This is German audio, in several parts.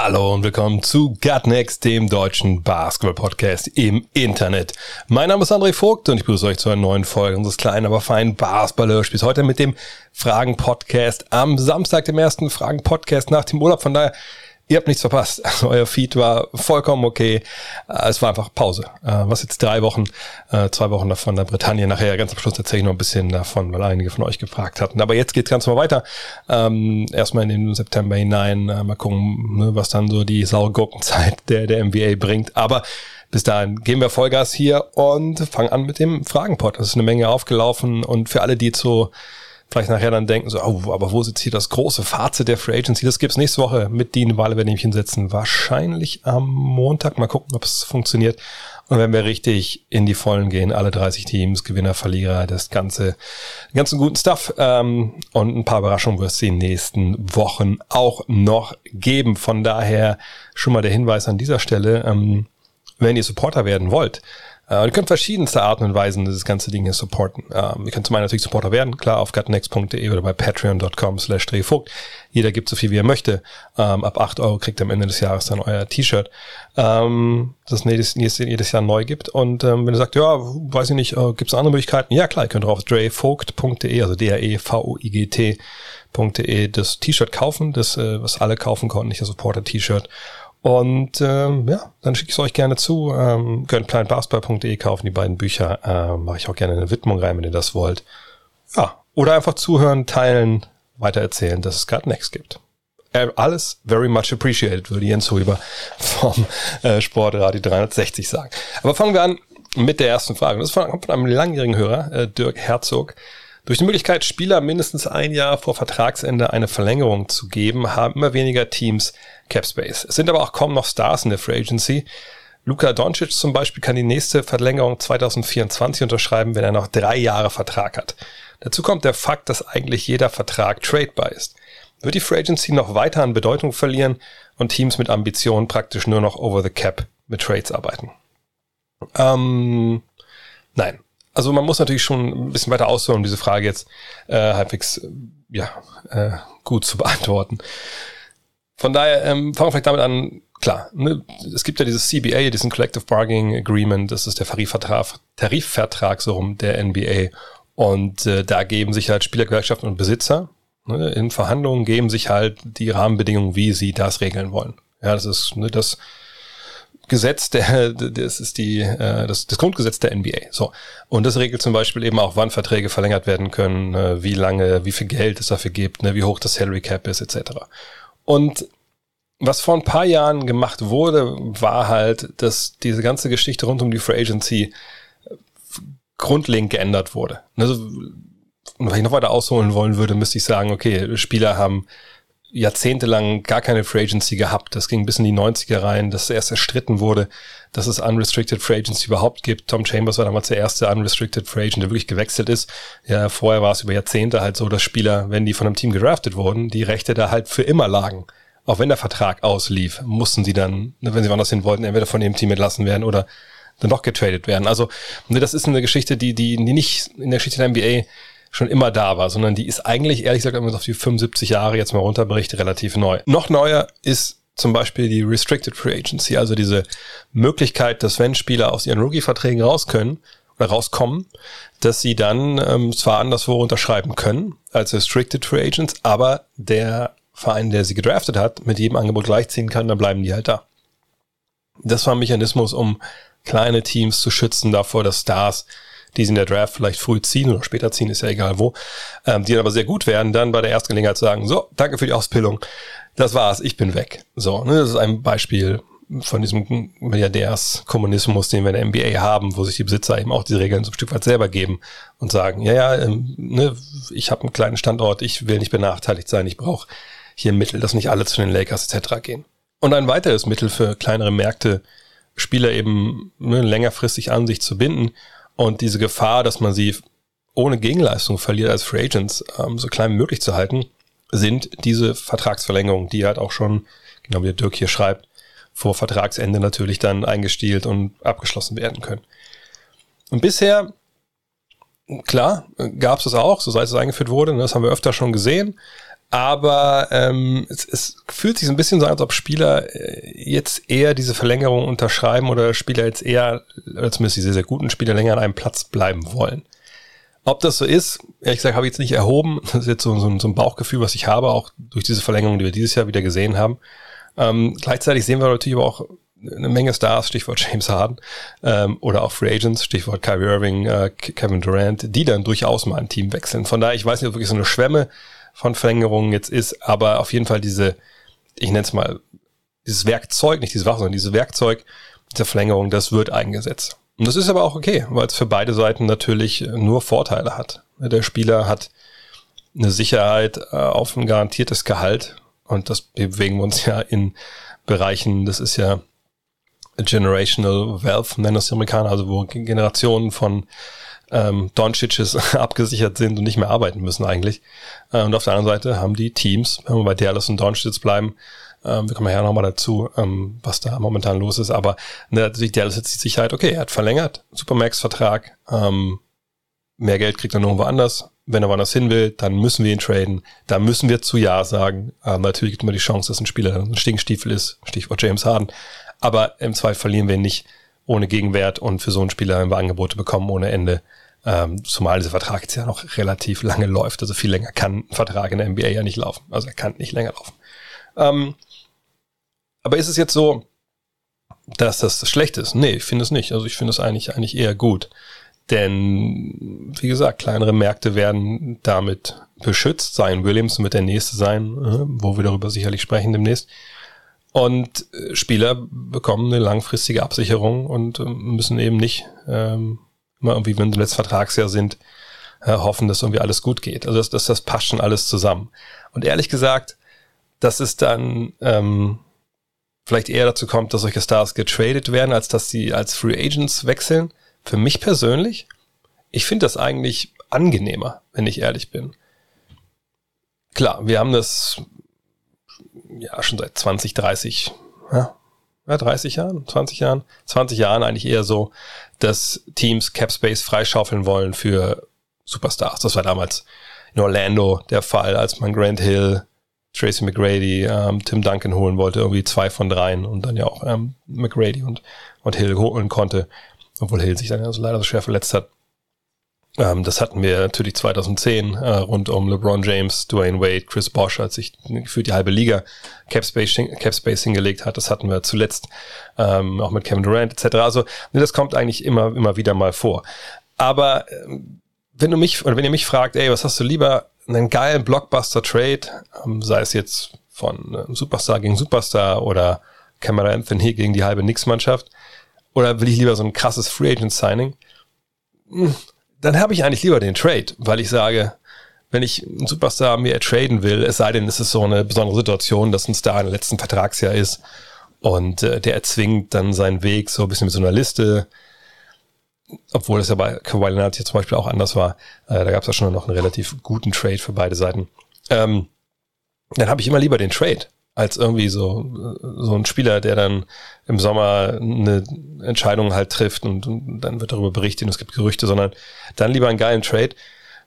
Hallo und willkommen zu Gutnext, dem deutschen Basketball-Podcast im Internet. Mein Name ist André Vogt und ich begrüße euch zu einer neuen Folge unseres kleinen, aber feinen Basketball-Hörspiels. Heute mit dem Fragen-Podcast am Samstag, dem ersten Fragen-Podcast nach dem Urlaub. Von daher Ihr habt nichts verpasst. Euer Feed war vollkommen okay. Äh, Es war einfach Pause. Äh, Was jetzt drei Wochen, äh, zwei Wochen davon der Bretagne. Nachher ganz am Schluss erzähle ich noch ein bisschen davon, weil einige von euch gefragt hatten. Aber jetzt geht's ganz mal weiter. Ähm, Erstmal in den September hinein. Mal gucken, ne, was dann so die Saugurkenzeit der, der NBA bringt. Aber bis dahin geben wir Vollgas hier und fangen an mit dem Fragenpot. Es ist eine Menge aufgelaufen und für alle, die so vielleicht nachher dann denken, so, oh, aber wo sitzt hier das große Fazit der Free Agency? Das gibt's nächste Woche mit Dean Walle, werden wir hinsetzen. Wahrscheinlich am Montag. Mal gucken, ob es funktioniert. Und wenn wir richtig in die Vollen gehen, alle 30 Teams, Gewinner, Verlierer, das ganze, ganzen guten Stuff. Ähm, und ein paar Überraschungen wird es die nächsten Wochen auch noch geben. Von daher schon mal der Hinweis an dieser Stelle, ähm, wenn ihr Supporter werden wollt, äh, ihr könnt verschiedenste Arten und Weisen dieses ganze Ding hier supporten. Ähm, ihr könnt zum einen natürlich Supporter werden, klar, auf gutnext.de oder bei patreon.com slash drehvogt. Jeder gibt so viel, wie er möchte. Ähm, ab 8 Euro kriegt ihr am Ende des Jahres dann euer T-Shirt, ähm, das jedes, jedes, jedes Jahr neu gibt. Und ähm, wenn ihr sagt, ja, weiß ich nicht, äh, gibt es andere Möglichkeiten? Ja, klar, ihr könnt auf drehvogt.de, also D-R-E-V-O-I-G-T.de das T-Shirt kaufen, das, äh, was alle kaufen konnten, nicht das Supporter-T-Shirt. Und ähm, ja, dann schicke ich es euch gerne zu. Ähm, könnt planetbasketball.de kaufen, die beiden Bücher. Ähm, Mache ich auch gerne eine Widmung rein, wenn ihr das wollt. Ja, oder einfach zuhören, teilen, weitererzählen, dass es gerade Next gibt. Äh, alles very much appreciated, würde Jens Huber vom äh, Sportradio 360 sagen. Aber fangen wir an mit der ersten Frage. Das kommt von einem langjährigen Hörer, äh, Dirk Herzog. Durch die Möglichkeit, Spieler mindestens ein Jahr vor Vertragsende eine Verlängerung zu geben, haben immer weniger Teams Capspace. Es sind aber auch kaum noch Stars in der Free Agency. Luka Doncic zum Beispiel kann die nächste Verlängerung 2024 unterschreiben, wenn er noch drei Jahre Vertrag hat. Dazu kommt der Fakt, dass eigentlich jeder Vertrag tradebar ist. Wird die Free Agency noch weiter an Bedeutung verlieren und Teams mit Ambitionen praktisch nur noch over the cap mit Trades arbeiten? Ähm, nein. Also man muss natürlich schon ein bisschen weiter ausholen, um diese Frage jetzt äh, halbwegs äh, ja, äh, gut zu beantworten. Von daher ähm, fangen wir vielleicht damit an, klar, ne, es gibt ja dieses CBA, diesen Collective Bargaining Agreement, das ist der Tarifvertrag, Tarifvertrag so rum der NBA. Und äh, da geben sich halt Spielergewerkschaften und Besitzer ne, in Verhandlungen geben sich halt die Rahmenbedingungen, wie sie das regeln wollen. Ja, das ist ne, das Gesetz der, das ist die, äh, das, das Grundgesetz der NBA. So. Und das regelt zum Beispiel eben auch, wann Verträge verlängert werden können, äh, wie lange, wie viel Geld es dafür gibt, ne, wie hoch das Salary Cap ist, etc. Und was vor ein paar Jahren gemacht wurde, war halt, dass diese ganze Geschichte rund um die Free Agency grundlegend geändert wurde. Also, wenn ich noch weiter ausholen wollen würde, müsste ich sagen, okay, Spieler haben jahrzehntelang gar keine Free Agency gehabt. Das ging bis in die 90er rein, dass erst erstritten wurde, dass es Unrestricted Free Agency überhaupt gibt. Tom Chambers war damals der erste Unrestricted Free Agent, der wirklich gewechselt ist. Ja, vorher war es über Jahrzehnte halt so, dass Spieler, wenn die von einem Team gedraftet wurden, die Rechte da halt für immer lagen. Auch wenn der Vertrag auslief, mussten sie dann, wenn sie woanders hin wollten, entweder von dem Team entlassen werden oder dann doch getradet werden. Also, ne, das ist eine Geschichte, die, die, die nicht in der Geschichte der NBA schon immer da war, sondern die ist eigentlich, ehrlich gesagt, wenn man es auf die 75 Jahre jetzt mal runterbricht, relativ neu. Noch neuer ist zum Beispiel die Restricted Free Agency, also diese Möglichkeit, dass wenn Spieler aus ihren Rookie-Verträgen raus können oder rauskommen, dass sie dann ähm, zwar anderswo unterschreiben können als Restricted Free Agents, aber der Verein, der sie gedraftet hat, mit jedem Angebot gleichziehen kann, dann bleiben die halt da. Das war ein Mechanismus, um kleine Teams zu schützen davor, dass Stars die sie in der Draft vielleicht früh ziehen oder später ziehen, ist ja egal wo, ähm, die dann aber sehr gut werden, dann bei der ersten Gelegenheit sagen, so, danke für die Ausbildung, das war's, ich bin weg. So, ne, das ist ein Beispiel von diesem Milliardärskommunismus, den wir in der NBA haben, wo sich die Besitzer eben auch diese Regeln so ein Stück weit selber geben und sagen, ja, ja, ähm, ne, ich habe einen kleinen Standort, ich will nicht benachteiligt sein, ich brauche hier Mittel, dass nicht alle zu den Lakers etc. gehen. Und ein weiteres Mittel für kleinere Märkte Spieler eben ne, längerfristig an sich zu binden und diese Gefahr, dass man sie ohne Gegenleistung verliert als Free Agents, ähm, so klein wie möglich zu halten, sind diese Vertragsverlängerungen, die halt auch schon, genau wie der Dirk hier schreibt, vor Vertragsende natürlich dann eingestielt und abgeschlossen werden können. Und bisher, klar, gab es das auch, so seit es eingeführt wurde, ne, das haben wir öfter schon gesehen, aber ähm, es, es fühlt sich so ein bisschen so an, als ob Spieler äh, jetzt eher diese Verlängerung unterschreiben oder Spieler jetzt eher, oder zumindest die sehr, sehr guten Spieler länger an einem Platz bleiben wollen. Ob das so ist, ehrlich gesagt, habe ich jetzt nicht erhoben. Das ist jetzt so, so, so ein Bauchgefühl, was ich habe, auch durch diese Verlängerung, die wir dieses Jahr wieder gesehen haben. Ähm, gleichzeitig sehen wir natürlich aber auch eine Menge Stars, Stichwort James Harden, ähm, oder auch Free Agents, Stichwort Kyrie Irving, äh, Kevin Durant, die dann durchaus mal ein Team wechseln. Von daher, ich weiß nicht, ob wirklich so eine Schwemme von Verlängerungen jetzt ist, aber auf jeden Fall diese, ich nenne es mal, dieses Werkzeug, nicht dieses Waffe, sondern dieses Werkzeug dieser Verlängerung, das wird eingesetzt. Und das ist aber auch okay, weil es für beide Seiten natürlich nur Vorteile hat. Der Spieler hat eine Sicherheit äh, auf ein garantiertes Gehalt und das bewegen wir uns ja in Bereichen, das ist ja Generational Wealth, nennen das die Amerikaner, also wo Generationen von ähm, Doncic's abgesichert sind und nicht mehr arbeiten müssen eigentlich. Äh, und auf der anderen Seite haben die Teams, wenn wir bei Dallas und Doncic bleiben, ähm, wir kommen ja nochmal dazu, ähm, was da momentan los ist. Aber ne, natürlich Dallas jetzt die Sicherheit, okay, er hat verlängert, Supermax-Vertrag, ähm, mehr Geld kriegt er nirgendwo anders. Wenn er woanders hin will, dann müssen wir ihn traden. Da müssen wir zu Ja sagen. Ähm, natürlich gibt es immer die Chance, dass ein Spieler ein Stinkstiefel ist, Stichwort James Harden. Aber im Zweifel verlieren wir ihn nicht ohne Gegenwert und für so einen Spieler haben wir Angebote bekommen ohne Ende. Ähm, zumal dieser Vertrag jetzt ja noch relativ lange läuft. Also viel länger kann ein Vertrag in der NBA ja nicht laufen. Also er kann nicht länger laufen. Ähm, aber ist es jetzt so, dass das schlecht ist? Nee, ich finde es nicht. Also ich finde es eigentlich, eigentlich eher gut. Denn, wie gesagt, kleinere Märkte werden damit beschützt. Sein Williams wird der nächste sein, äh, wo wir darüber sicherlich sprechen demnächst. Und äh, Spieler bekommen eine langfristige Absicherung und ähm, müssen eben nicht ähm, immer irgendwie, wenn sie im letzten Vertragsjahr sind, äh, hoffen, dass irgendwie alles gut geht. Also das, das, das passt schon alles zusammen. Und ehrlich gesagt, dass es dann ähm, vielleicht eher dazu kommt, dass solche Stars getradet werden, als dass sie als Free Agents wechseln. Für mich persönlich, ich finde das eigentlich angenehmer, wenn ich ehrlich bin. Klar, wir haben das ja schon seit 20, 30, ja, ja 30 Jahren, 20 Jahren, 20 Jahren eigentlich eher so, dass Teams Cap Space freischaufeln wollen für Superstars. Das war damals in Orlando der Fall, als man Grant Hill, Tracy McGrady, ähm, Tim Duncan holen wollte, irgendwie zwei von dreien und dann ja auch ähm, McGrady und, und Hill holen konnte, obwohl Hill sich dann also leider so schwer verletzt hat. Ähm, das hatten wir natürlich 2010 äh, rund um LeBron James, Dwayne Wade, Chris Bosch, als sich für die halbe Liga Capspace, Capspace hingelegt hat. Das hatten wir zuletzt ähm, auch mit Kevin Durant etc. Also das kommt eigentlich immer, immer wieder mal vor. Aber ähm, wenn du mich oder wenn ihr mich fragt, ey, was hast du lieber, einen geilen Blockbuster-Trade, ähm, sei es jetzt von äh, Superstar gegen Superstar oder Camera Anthony gegen die halbe Knicks-Mannschaft, oder will ich lieber so ein krasses Free Agent Signing? Hm, dann habe ich eigentlich lieber den Trade, weil ich sage, wenn ich einen Superstar mir traden will, es sei denn, es ist so eine besondere Situation, dass ein Star im letzten Vertragsjahr ist und äh, der erzwingt dann seinen Weg so ein bisschen mit so einer Liste, obwohl es ja bei Kawhi Leonard hier zum Beispiel auch anders war. Äh, da gab es ja schon noch einen relativ guten Trade für beide Seiten. Ähm, dann habe ich immer lieber den Trade als irgendwie so, so ein Spieler, der dann im Sommer eine Entscheidung halt trifft und, und dann wird darüber berichtet und es gibt Gerüchte, sondern dann lieber einen geilen Trade,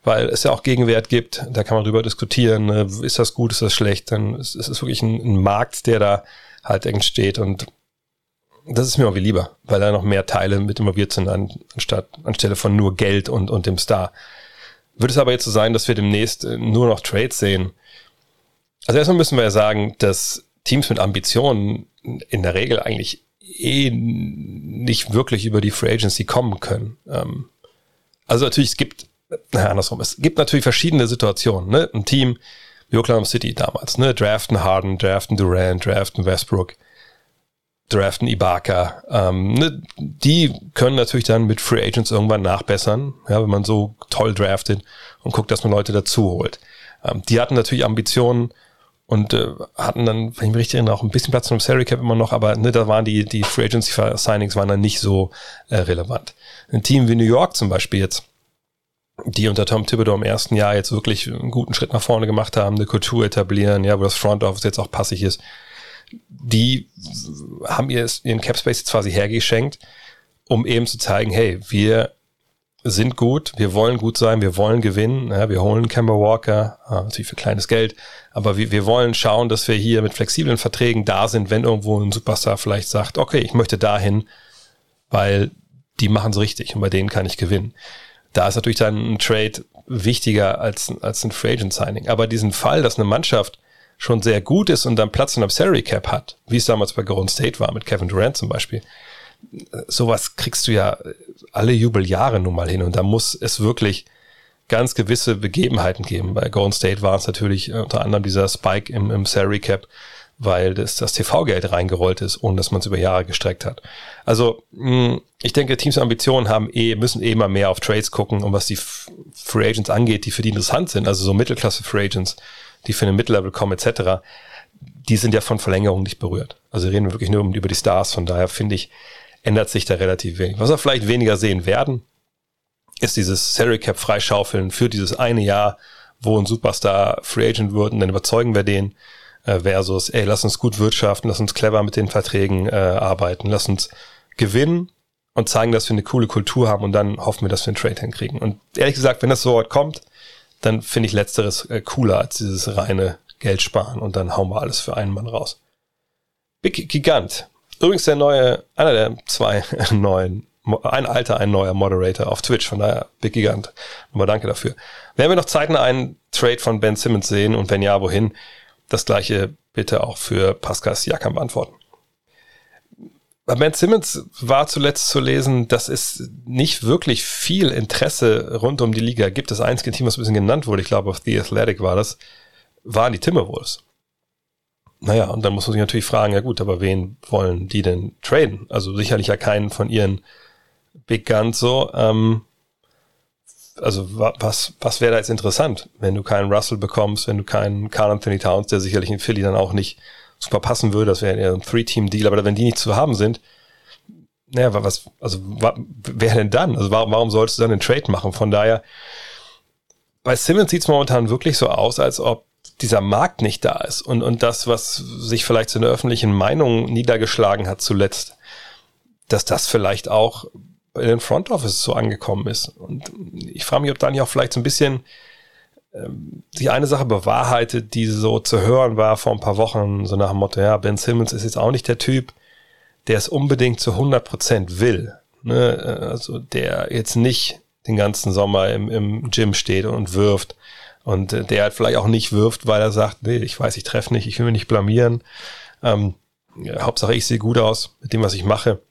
weil es ja auch Gegenwert gibt, da kann man drüber diskutieren, ne, ist das gut, ist das schlecht, dann ist es wirklich ein, ein Markt, der da halt entsteht und das ist mir irgendwie lieber, weil da noch mehr Teile mit involviert sind, anstatt, anstelle von nur Geld und, und dem Star. Wird es aber jetzt so sein, dass wir demnächst nur noch Trades sehen, also erstmal müssen wir ja sagen, dass Teams mit Ambitionen in der Regel eigentlich eh nicht wirklich über die Free Agency kommen können. Ähm, also natürlich, es gibt, naja, andersrum, es gibt natürlich verschiedene Situationen. Ne? Ein Team wie Oklahoma City damals, ne? draften Harden, draften Durant, draften Westbrook, draften Ibaka. Ähm, ne? Die können natürlich dann mit Free Agents irgendwann nachbessern, ja, wenn man so toll draftet und guckt, dass man Leute dazu holt. Ähm, die hatten natürlich Ambitionen, und äh, hatten dann, wenn ich mich richtig erinnere, auch ein bisschen Platz im Salary Cap immer noch, aber ne, da waren die, die Free Agency Signings waren dann nicht so äh, relevant. Ein Team wie New York zum Beispiel jetzt, die unter Tom Thibodeau im ersten Jahr jetzt wirklich einen guten Schritt nach vorne gemacht haben, eine Kultur etablieren, ja, wo das Front Office jetzt auch passig ist, die haben ihr, ihren Cap Space jetzt quasi hergeschenkt, um eben zu zeigen, hey, wir sind gut, wir wollen gut sein, wir wollen gewinnen, ja, wir holen Kemba Walker, äh, natürlich für kleines Geld, aber wir, wir wollen schauen, dass wir hier mit flexiblen Verträgen da sind, wenn irgendwo ein Superstar vielleicht sagt, okay, ich möchte dahin, weil die machen es richtig und bei denen kann ich gewinnen. Da ist natürlich dann ein Trade wichtiger als, als ein Free Agent Signing. Aber diesen Fall, dass eine Mannschaft schon sehr gut ist und dann Platz in einem Salary Cap hat, wie es damals bei Golden State war mit Kevin Durant zum Beispiel, sowas kriegst du ja alle Jubeljahre nun mal hin und da muss es wirklich ganz gewisse Begebenheiten geben. Bei Golden State war es natürlich unter anderem dieser Spike im, im Salary Cap, weil das, das TV-Geld reingerollt ist, ohne dass man es über Jahre gestreckt hat. Also hm, ich denke, Teams Ambitionen haben eh, müssen eh immer mehr auf Trades gucken und was die Free Agents angeht, die für die interessant sind, also so Mittelklasse Free Agents, die für eine Mid-Level kommen etc., die sind ja von Verlängerung nicht berührt. Also reden wir wirklich nur über die Stars, von daher finde ich, ändert sich da relativ wenig. Was wir vielleicht weniger sehen werden, ist dieses Salary Cap freischaufeln für dieses eine Jahr, wo ein Superstar Free Agent wird und dann überzeugen wir den äh, versus, ey, lass uns gut wirtschaften, lass uns clever mit den Verträgen äh, arbeiten, lass uns gewinnen und zeigen, dass wir eine coole Kultur haben und dann hoffen wir, dass wir einen Trade hinkriegen. Und ehrlich gesagt, wenn das so weit kommt, dann finde ich letzteres äh, cooler als dieses reine Geld sparen und dann hauen wir alles für einen Mann raus. Big Gigant Übrigens der neue, einer der zwei neuen, ein alter, ein neuer Moderator auf Twitch, von daher Big Gigant. Nochmal danke dafür. Werden wir noch zeitnah einen Trade von Ben Simmons sehen und wenn ja, wohin? Das gleiche bitte auch für Pascal Siakam beantworten. Bei Ben Simmons war zuletzt zu lesen, dass es nicht wirklich viel Interesse rund um die Liga gibt. Das einzige Team, was ein bisschen genannt wurde, ich glaube auf The Athletic war das, waren die Timberwolves. Naja, und dann muss man sich natürlich fragen, ja gut, aber wen wollen die denn traden? Also sicherlich ja keinen von ihren Big Guns so. Ähm, also was, was wäre da jetzt interessant, wenn du keinen Russell bekommst, wenn du keinen Carl Anthony Towns, der sicherlich in Philly dann auch nicht super passen würde, das wäre ja ein Three-Team-Deal, aber wenn die nicht zu haben sind, naja, was, also wer denn dann? Also warum, warum solltest du dann einen Trade machen? Von daher, bei Simmons sieht es momentan wirklich so aus, als ob dieser Markt nicht da ist und, und das, was sich vielleicht in der öffentlichen Meinung niedergeschlagen hat zuletzt, dass das vielleicht auch bei den Front Office so angekommen ist. Und ich frage mich, ob da nicht auch vielleicht so ein bisschen ähm, die eine Sache bewahrheitet, die so zu hören war vor ein paar Wochen, so nach dem Motto, ja, Ben Simmons ist jetzt auch nicht der Typ, der es unbedingt zu 100 Prozent will. Ne? Also der jetzt nicht den ganzen Sommer im, im Gym steht und wirft, und äh, der halt vielleicht auch nicht wirft, weil er sagt, nee, ich weiß, ich treffe nicht, ich will mich nicht blamieren. Ähm, ja, Hauptsache, ich sehe gut aus mit dem, was ich mache.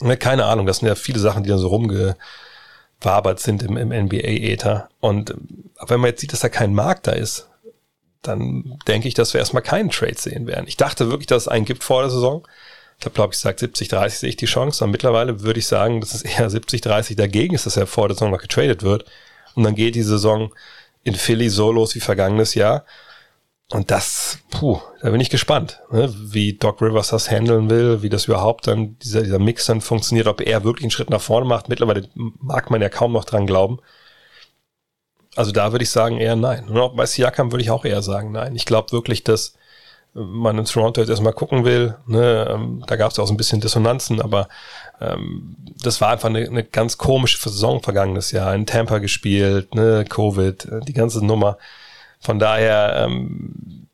Ne, keine Ahnung, das sind ja viele Sachen, die dann so rumgewabert sind im, im NBA-Äther. Und ähm, wenn man jetzt sieht, dass da kein Markt da ist, dann denke ich, dass wir erstmal keinen Trade sehen werden. Ich dachte wirklich, dass es einen gibt vor der Saison. Ich habe, glaube ich, gesagt, 70-30 sehe ich die Chance. Und mittlerweile würde ich sagen, dass es eher 70-30 dagegen ist, dass er vor der Saison noch getradet wird. Und dann geht die Saison in Philly so los wie vergangenes Jahr. Und das, puh, da bin ich gespannt, ne, wie Doc Rivers das handeln will, wie das überhaupt dann, dieser, dieser Mix dann funktioniert, ob er wirklich einen Schritt nach vorne macht. Mittlerweile mag man ja kaum noch dran glauben. Also da würde ich sagen eher nein. Und auch bei Siakam würde ich auch eher sagen nein. Ich glaube wirklich, dass man in Toronto jetzt erstmal gucken will. Ne? Ähm, da gab es auch so ein bisschen Dissonanzen, aber ähm, das war einfach eine, eine ganz komische Saison vergangenes Jahr. In Tampa gespielt, ne? Covid, äh, die ganze Nummer. Von daher, ähm,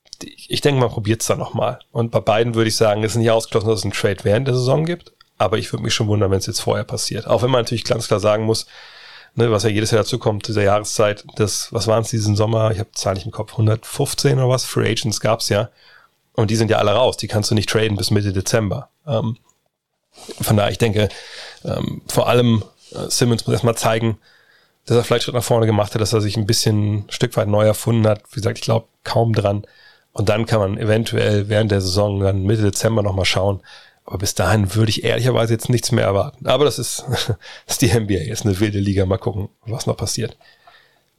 ich denke, man probiert es dann nochmal. Und bei beiden würde ich sagen, es ist nicht ausgeschlossen, dass es einen Trade während der Saison gibt. Aber ich würde mich schon wundern, wenn es jetzt vorher passiert. Auch wenn man natürlich ganz klar sagen muss, ne, was ja jedes Jahr dazu kommt, dieser Jahreszeit, das, was waren es diesen Sommer? Ich habe Zahl nicht im Kopf, 115 oder was? Free Agents gab's ja. Und die sind ja alle raus. Die kannst du nicht traden bis Mitte Dezember. Ähm, von daher, ich denke, ähm, vor allem äh, Simmons muss erstmal zeigen, dass er vielleicht Schritt nach vorne gemacht hat, dass er sich ein bisschen ein Stück weit neu erfunden hat. Wie gesagt, ich glaube kaum dran. Und dann kann man eventuell während der Saison dann Mitte Dezember nochmal schauen. Aber bis dahin würde ich ehrlicherweise jetzt nichts mehr erwarten. Aber das ist, das ist die NBA, ist eine wilde Liga. Mal gucken, was noch passiert.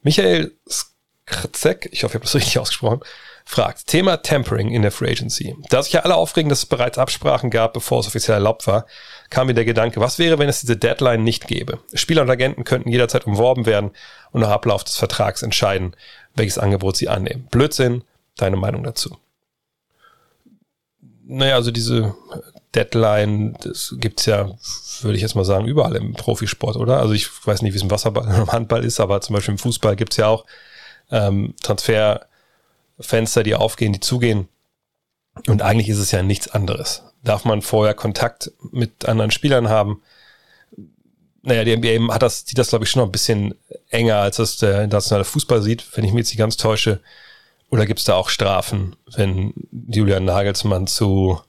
Michael Skrzek, ich hoffe, ich habe das richtig ausgesprochen, fragt, Thema Tempering in der Free Agency. Da sich ja alle aufregen, dass es bereits Absprachen gab, bevor es offiziell erlaubt war, kam mir der Gedanke, was wäre, wenn es diese Deadline nicht gäbe? Spieler und Agenten könnten jederzeit umworben werden und nach Ablauf des Vertrags entscheiden, welches Angebot sie annehmen. Blödsinn, deine Meinung dazu? Naja, also diese Deadline, das gibt's ja, würde ich jetzt mal sagen, überall im Profisport, oder? Also ich weiß nicht, wie es im Wasserball oder im Handball ist, aber zum Beispiel im Fußball gibt's ja auch ähm, Transferfenster, die aufgehen, die zugehen. Und eigentlich ist es ja nichts anderes. Darf man vorher Kontakt mit anderen Spielern haben? Naja, die NBA hat das, sieht das, glaube ich, schon noch ein bisschen enger, als es der internationale Fußball sieht, wenn ich mich jetzt nicht ganz täusche. Oder gibt es da auch Strafen, wenn Julian Nagelsmann zu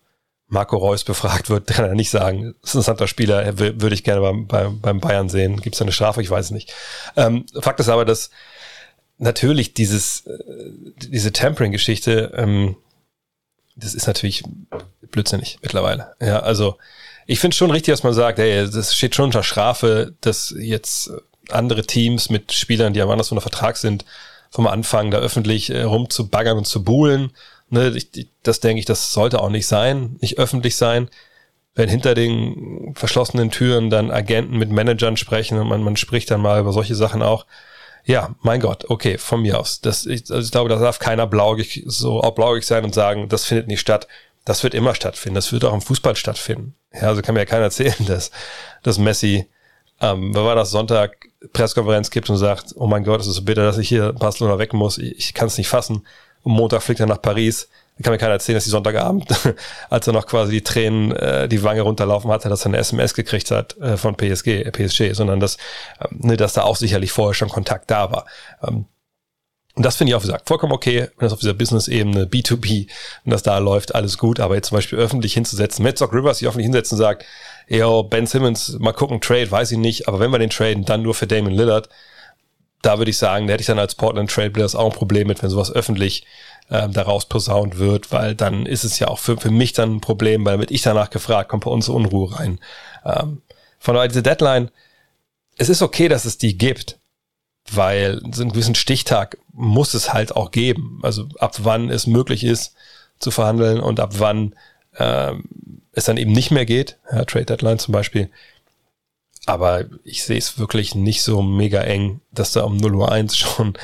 Marco Reus befragt wird, kann er nicht sagen, das ist ein interessanter Spieler, würde ich gerne beim, beim, Bayern sehen. Gibt es da eine Strafe? Ich weiß nicht. Ähm, Fakt ist aber, dass natürlich dieses, äh, diese Tampering-Geschichte, ähm, das ist natürlich blödsinnig mittlerweile. Ja, also ich finde schon richtig, dass man sagt, ey, das steht schon unter Strafe, dass jetzt andere Teams mit Spielern, die am anders unter Vertrag sind, vom Anfang da öffentlich äh, rumzubaggern und zu buhlen. Ne, ich, das denke ich, das sollte auch nicht sein, nicht öffentlich sein. Wenn hinter den verschlossenen Türen dann Agenten mit Managern sprechen und man, man spricht dann mal über solche Sachen auch, ja, mein Gott, okay, von mir aus. Das, ich, also ich glaube, da darf keiner blaugig, so blaugig sein und sagen, das findet nicht statt. Das wird immer stattfinden. Das wird auch im Fußball stattfinden. Ja, also kann mir ja keiner erzählen, dass, dass Messi, ähm, wer war das Sonntag, Pressekonferenz gibt und sagt, oh mein Gott, es ist so bitter, dass ich hier Barcelona weg muss. Ich, ich kann es nicht fassen. Und Montag fliegt er nach Paris kann mir keiner erzählen, dass die Sonntagabend, als er noch quasi die Tränen äh, die Wange runterlaufen hatte, dass er eine SMS gekriegt hat äh, von PSG, PSG, sondern dass, ähm, ne, dass da auch sicherlich vorher schon Kontakt da war. Ähm, und das finde ich auch, wie gesagt, vollkommen okay, wenn das auf dieser Business-Ebene, B2B, wenn das da läuft, alles gut. Aber jetzt zum Beispiel öffentlich hinzusetzen, Doc Rivers sich öffentlich hinsetzen und sagt, yo, Ben Simmons, mal gucken, Trade, weiß ich nicht, aber wenn wir den traden, dann nur für Damon Lillard. Da würde ich sagen, da hätte ich dann als Portland Trade Players auch ein Problem mit, wenn sowas öffentlich ähm, daraus posaunt wird, weil dann ist es ja auch für, für mich dann ein Problem, weil mit ich danach gefragt, kommt bei uns Unruhe rein. Ähm, von daher diese Deadline, es ist okay, dass es die gibt, weil so einen gewissen Stichtag muss es halt auch geben. Also ab wann es möglich ist zu verhandeln und ab wann ähm, es dann eben nicht mehr geht, ja, Trade Deadline zum Beispiel. Aber ich sehe es wirklich nicht so mega eng, dass da um 0 Uhr 1 schon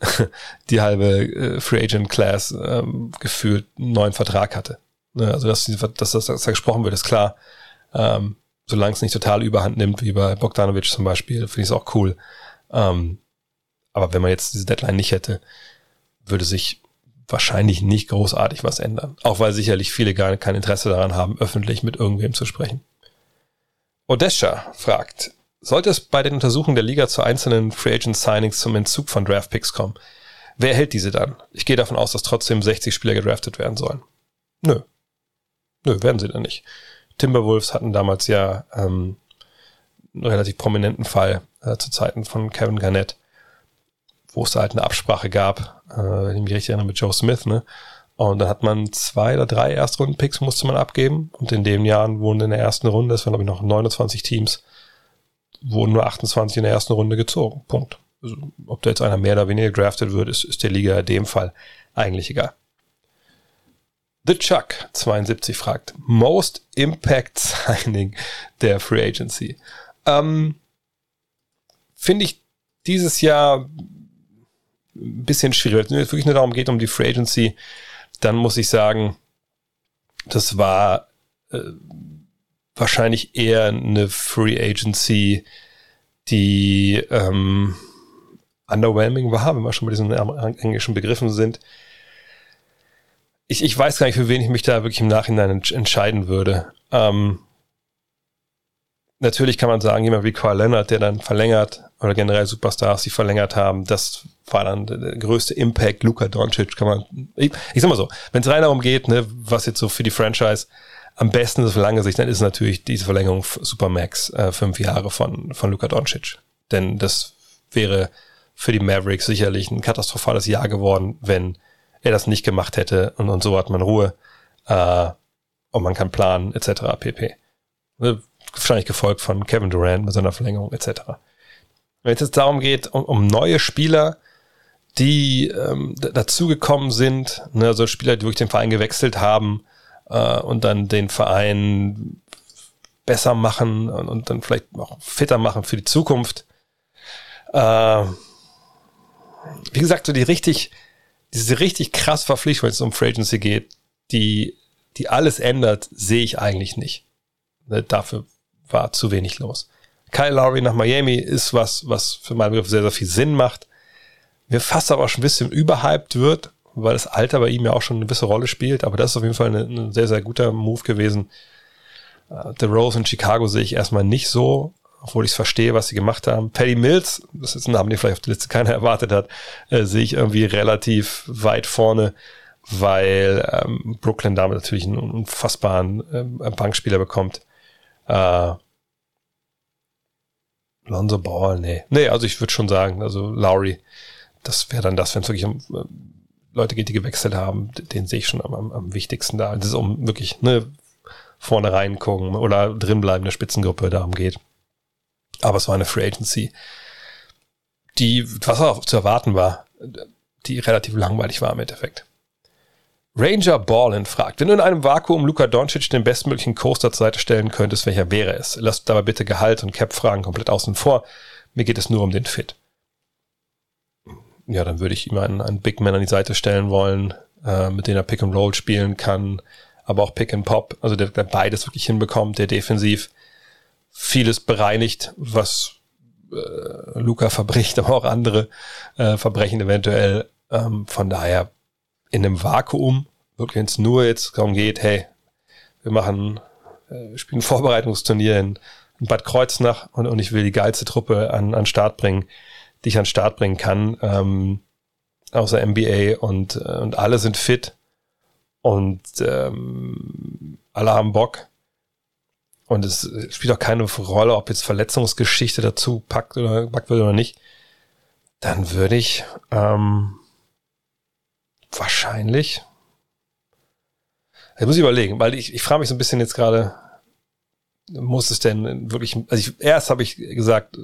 die halbe äh, Free Agent Class ähm, gefühlt einen neuen Vertrag hatte. Ne? Also dass, dass, das, dass da gesprochen wird, ist klar. Ähm, solange es nicht total überhand nimmt, wie bei Bogdanovic zum Beispiel, finde ich es auch cool. Ähm, aber wenn man jetzt diese Deadline nicht hätte, würde sich wahrscheinlich nicht großartig was ändern. Auch weil sicherlich viele gar kein Interesse daran haben, öffentlich mit irgendwem zu sprechen. Odesha fragt, sollte es bei den Untersuchungen der Liga zu einzelnen Free Agent Signings zum Entzug von Draft Picks kommen, wer hält diese dann? Ich gehe davon aus, dass trotzdem 60 Spieler gedraftet werden sollen. Nö. Nö, werden sie dann nicht. Timberwolves hatten damals ja ähm, einen relativ prominenten Fall äh, zu Zeiten von Kevin Garnett, wo es da halt eine Absprache gab, äh, ich mich richtig erinnere, mit Joe Smith, ne? Und dann hat man zwei oder drei Erstrunden-Picks musste man abgeben. Und in dem Jahren wurden in der ersten Runde, das waren glaube ich noch 29 Teams, wurden nur 28 in der ersten Runde gezogen. Punkt. Also, ob da jetzt einer mehr oder weniger drafted wird, ist, ist der Liga in dem Fall eigentlich egal. The Chuck 72 fragt, Most Impact Signing der Free Agency. Ähm, Finde ich dieses Jahr ein bisschen schwierig. Wenn es wirklich nur darum geht, um die Free Agency, dann muss ich sagen, das war äh, wahrscheinlich eher eine Free Agency, die ähm, underwhelming war, wenn wir schon bei diesen englischen Begriffen sind. Ich, ich weiß gar nicht, für wen ich mich da wirklich im Nachhinein entscheiden würde. Ähm, natürlich kann man sagen, jemand wie Kawhi Leonard, der dann verlängert, oder generell Superstars, die verlängert haben, das war dann der größte Impact. Luka Doncic kann man, ich, ich sag mal so, wenn es rein darum geht, ne, was jetzt so für die Franchise am besten ist für lange Sicht, dann ist natürlich diese Verlängerung Supermax äh, fünf Jahre von, von Luka Doncic. Denn das wäre für die Mavericks sicherlich ein katastrophales Jahr geworden, wenn er das nicht gemacht hätte und, und so hat man Ruhe äh, und man kann planen etc. pp. Ne, wahrscheinlich gefolgt von Kevin Durant mit seiner Verlängerung etc. Wenn es jetzt darum geht, um, um neue Spieler, die ähm, dazugekommen sind, ne, also Spieler, die wirklich den Verein gewechselt haben äh, und dann den Verein besser machen und, und dann vielleicht auch fitter machen für die Zukunft. Äh, wie gesagt, so die richtig, diese richtig krass Verpflichtung, wenn es um Free Agency geht, die, die alles ändert, sehe ich eigentlich nicht. Ne, dafür war zu wenig los. Kyle Lowry nach Miami ist was, was für meinen Begriff sehr, sehr viel Sinn macht. Mir fast aber schon ein bisschen überhyped wird, weil das Alter bei ihm ja auch schon eine gewisse Rolle spielt. Aber das ist auf jeden Fall ein sehr, sehr guter Move gewesen. Uh, The Rose in Chicago sehe ich erstmal nicht so, obwohl ich es verstehe, was sie gemacht haben. Paddy Mills, das ist ein Name, den vielleicht auf der Liste keiner erwartet hat, äh, sehe ich irgendwie relativ weit vorne, weil ähm, Brooklyn damit natürlich einen unfassbaren ähm, Bankspieler bekommt. Äh, Lonzo Ball, nee. Nee, also ich würde schon sagen, also Lowry, das wäre dann das, wenn es wirklich um äh, Leute geht, die gewechselt haben, den sehe ich schon am, am, am wichtigsten da. Das ist um wirklich ne, vorne reingucken oder drinbleiben der Spitzengruppe darum geht. Aber es war eine Free Agency, die, was auch zu erwarten war, die relativ langweilig war im Endeffekt. Ranger Ballin fragt, wenn du in einem Vakuum Luka Doncic den bestmöglichen Coaster zur Seite stellen könntest, welcher wäre es? Lass dabei bitte Gehalt und Cap-Fragen komplett außen vor. Mir geht es nur um den Fit. Ja, dann würde ich ihm einen, einen Big Man an die Seite stellen wollen, äh, mit dem er Pick and Roll spielen kann, aber auch Pick and Pop, also der, der beides wirklich hinbekommt, der defensiv vieles bereinigt, was äh, Luca verbricht, aber auch andere äh, Verbrechen eventuell. Ähm, von daher in einem Vakuum, wirklich wenn es nur jetzt darum geht, hey, wir machen, äh, spielen Vorbereitungsturnier in, in Bad Kreuznach und, und ich will die geilste Truppe an, an Start bringen, die an Start bringen kann, ähm, außer NBA und, äh, und alle sind fit und ähm, alle haben Bock. Und es spielt auch keine Rolle, ob jetzt Verletzungsgeschichte dazu packt oder packt wird oder nicht. Dann würde ich ähm, wahrscheinlich. Ich muss überlegen, weil ich, ich frage mich so ein bisschen jetzt gerade, muss es denn wirklich, also ich, erst habe ich gesagt, äh,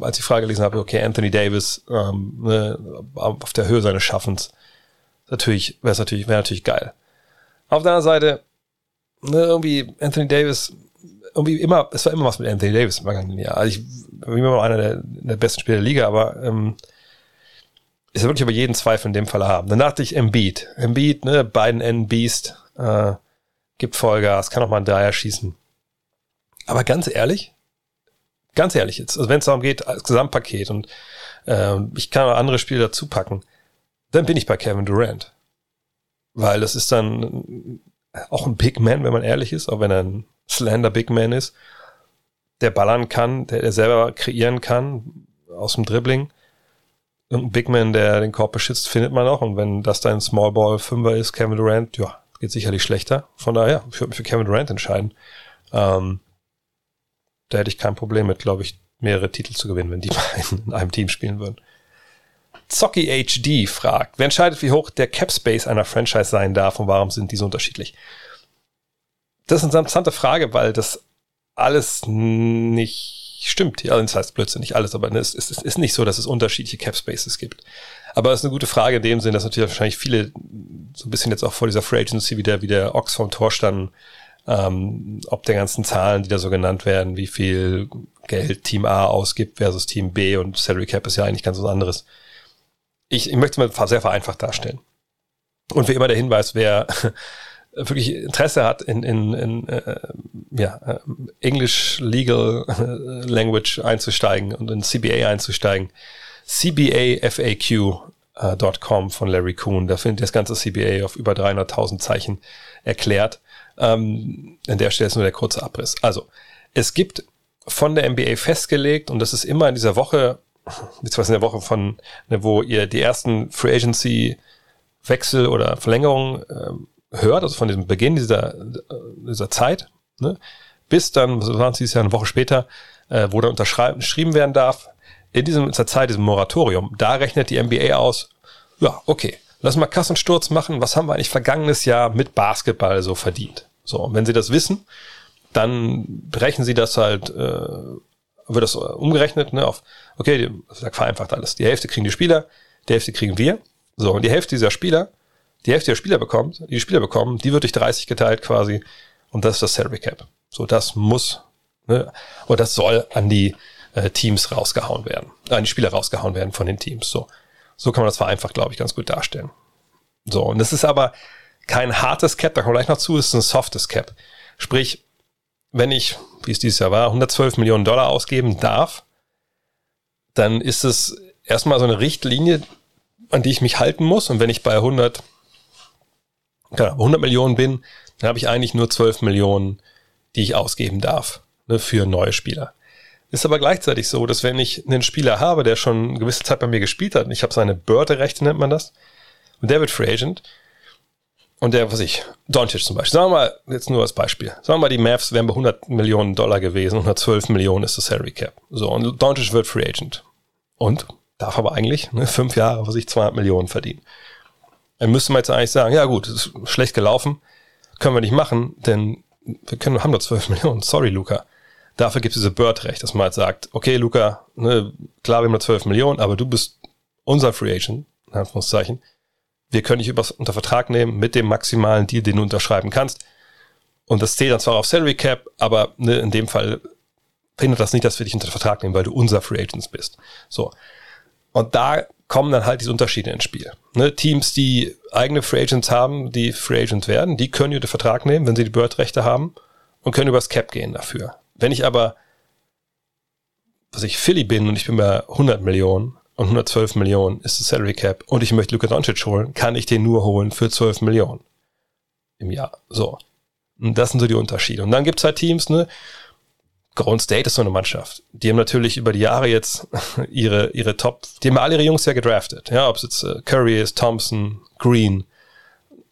als ich die Frage gelesen habe, okay, Anthony Davis ähm, ne, auf der Höhe seines Schaffens, natürlich, wäre es natürlich, wäre natürlich geil. Auf der anderen Seite, ne, irgendwie Anthony Davis, irgendwie immer, es war immer was mit Anthony Davis im vergangenen Jahr. Also ich bin immer einer der, der besten Spieler der Liga, aber ähm, ist wirklich über jeden Zweifel in dem Fall haben. Dann dachte ich Embiid. Embiid, ne, beiden N Beast, äh, gibt Vollgas, kann auch mal einen Dreier schießen. Aber ganz ehrlich, ganz ehrlich jetzt, also wenn es darum geht, als Gesamtpaket und äh, ich kann auch andere Spiele dazu packen, dann bin ich bei Kevin Durant. Weil das ist dann auch ein Big Man, wenn man ehrlich ist, auch wenn er ein Slender Big Man ist, der ballern kann, der, der selber kreieren kann aus dem Dribbling. Ein Big Man, der den Korb beschützt, findet man auch. Und wenn das dein Small Ball Fünfer ist, Kevin Durant, ja, geht sicherlich schlechter. Von daher, ich würde mich für Kevin Durant entscheiden. Ähm, da hätte ich kein Problem mit, glaube ich, mehrere Titel zu gewinnen, wenn die beiden in einem Team spielen würden. Zocki HD fragt, wer entscheidet, wie hoch der Cap Space einer Franchise sein darf und warum sind diese unterschiedlich? Das ist eine interessante Frage, weil das alles nicht stimmt. Ja, das heißt Blödsinn, nicht alles, aber es ist, es ist nicht so, dass es unterschiedliche Cap Spaces gibt. Aber es ist eine gute Frage in dem Sinn, dass natürlich wahrscheinlich viele so ein bisschen jetzt auch vor dieser Free Agency wieder wie der Ochs vom Tor standen, ähm, ob der ganzen Zahlen, die da so genannt werden, wie viel Geld Team A ausgibt versus Team B und Salary Cap ist ja eigentlich ganz was anderes ich, ich möchte es mal sehr vereinfacht darstellen. Und wie immer der Hinweis, wer wirklich Interesse hat in, in, in äh, ja, äh, English Legal äh, Language einzusteigen und in CBA einzusteigen, cbafaq.com von Larry Kuhn. Da findet ihr das ganze CBA auf über 300.000 Zeichen erklärt. Ähm, an der Stelle ist nur der kurze Abriss. Also, es gibt von der NBA festgelegt, und das ist immer in dieser Woche beziehungsweise in der Woche von, ne, wo ihr die ersten Free Agency Wechsel oder Verlängerungen äh, hört, also von diesem Beginn dieser, dieser Zeit, ne, bis dann, was waren es dieses Jahr, eine Woche später, äh, wo dann unterschrieben werden darf, in dieser Zeit, diesem Moratorium, da rechnet die NBA aus, ja, okay, lass mal Kassensturz machen, was haben wir eigentlich vergangenes Jahr mit Basketball so verdient? So, und wenn sie das wissen, dann brechen sie das halt äh, wird das umgerechnet ne, auf, okay, die, vereinfacht alles. Die Hälfte kriegen die Spieler, die Hälfte kriegen wir. So, und die Hälfte dieser Spieler, die Hälfte der Spieler bekommt, die, die Spieler bekommen, die wird durch 30 geteilt quasi. Und das ist das Salary Cap. So, das muss, ne, oder das soll an die äh, Teams rausgehauen werden, an die Spieler rausgehauen werden von den Teams. So, so kann man das vereinfacht, glaube ich, ganz gut darstellen. So, und das ist aber kein hartes Cap, da kommen wir gleich noch zu, ist ein softes Cap. Sprich, wenn ich, wie es dieses Jahr war, 112 Millionen Dollar ausgeben darf, dann ist es erstmal so eine Richtlinie, an die ich mich halten muss. Und wenn ich bei 100, ja, 100 Millionen bin, dann habe ich eigentlich nur 12 Millionen, die ich ausgeben darf ne, für neue Spieler. Ist aber gleichzeitig so, dass wenn ich einen Spieler habe, der schon eine gewisse Zeit bei mir gespielt hat, und ich habe seine Börderechte, nennt man das, und der wird Free Agent, und der, was ich, Doncic zum Beispiel. Sagen wir mal, jetzt nur als Beispiel. Sagen wir mal, die Mavs wären bei 100 Millionen Dollar gewesen, 112 Millionen ist das Salary Cap. So, und Doncic wird Free Agent. Und darf aber eigentlich ne, fünf Jahre, was ich 200 Millionen verdienen. Dann müsste man jetzt eigentlich sagen, ja gut, ist schlecht gelaufen, können wir nicht machen, denn wir können, haben nur 12 Millionen. Sorry, Luca. Dafür gibt es diese Bird-Recht, dass man halt sagt, okay, Luca, ne, klar, wir haben nur 12 Millionen, aber du bist unser Free Agent, in Anführungszeichen wir können dich unter Vertrag nehmen mit dem maximalen Deal, den du unterschreiben kannst. Und das zählt dann zwar auf Salary Cap, aber ne, in dem Fall verhindert das nicht, dass wir dich unter Vertrag nehmen, weil du unser Free Agents bist. So. Und da kommen dann halt diese Unterschiede ins Spiel. Ne, Teams, die eigene Free Agents haben, die Free Agents werden, die können unter Vertrag nehmen, wenn sie die Bird-Rechte haben und können übers Cap gehen dafür. Wenn ich aber, was ich Philly bin und ich bin bei 100 Millionen, und 112 Millionen ist das Salary Cap und ich möchte Luka Doncic holen, kann ich den nur holen für 12 Millionen im Jahr. So. Und das sind so die Unterschiede. Und dann gibt's halt Teams, ne? Golden State ist so eine Mannschaft. Die haben natürlich über die Jahre jetzt ihre, ihre Top, die haben alle ihre Jungs ja gedraftet. Ja, ob es jetzt äh, Curry ist, Thompson, Green.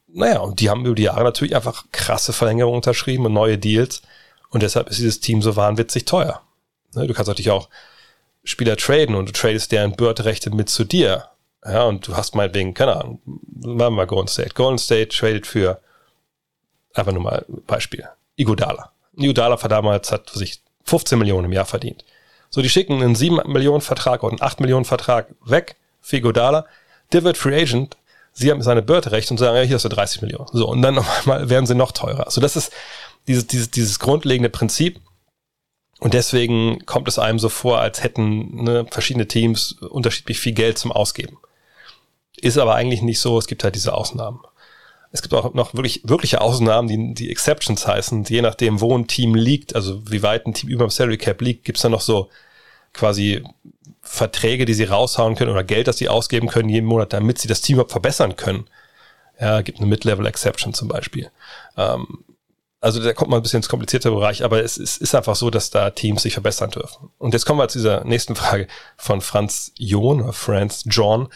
Naja, und die haben über die Jahre natürlich einfach krasse Verlängerungen unterschrieben und neue Deals. Und deshalb ist dieses Team so wahnwitzig teuer. Ne, du kannst natürlich auch Spieler traden und du tradest deren Bird-Rechte mit zu dir. Ja, und du hast meinetwegen, keine Ahnung, machen wir mal Golden State. Golden State tradet für, einfach nur mal Beispiel, Iguodala. Iguodala war damals, hat sich 15 Millionen im Jahr verdient. So, die schicken einen 7 Millionen Vertrag oder einen 8 Millionen Vertrag weg für Iguodala. Der wird Free Agent. Sie haben seine Bird-Rechte und sagen, ja, hier hast du 30 Millionen. So, und dann nochmal werden sie noch teurer. So, das ist dieses, dieses, dieses grundlegende Prinzip. Und deswegen kommt es einem so vor, als hätten ne, verschiedene Teams unterschiedlich viel Geld zum Ausgeben. Ist aber eigentlich nicht so, es gibt halt diese Ausnahmen. Es gibt auch noch wirklich, wirkliche Ausnahmen, die, die Exceptions heißen, je nachdem, wo ein Team liegt, also wie weit ein Team über dem Salary Cap liegt, gibt es dann noch so quasi Verträge, die sie raushauen können oder Geld, das sie ausgeben können jeden Monat, damit sie das Team überhaupt verbessern können. Ja, gibt eine Mid-Level Exception zum Beispiel. Ähm, also da kommt man ein bisschen ins komplizierte Bereich, aber es, es ist einfach so, dass da Teams sich verbessern dürfen. Und jetzt kommen wir zu dieser nächsten Frage von Franz John oder Franz John.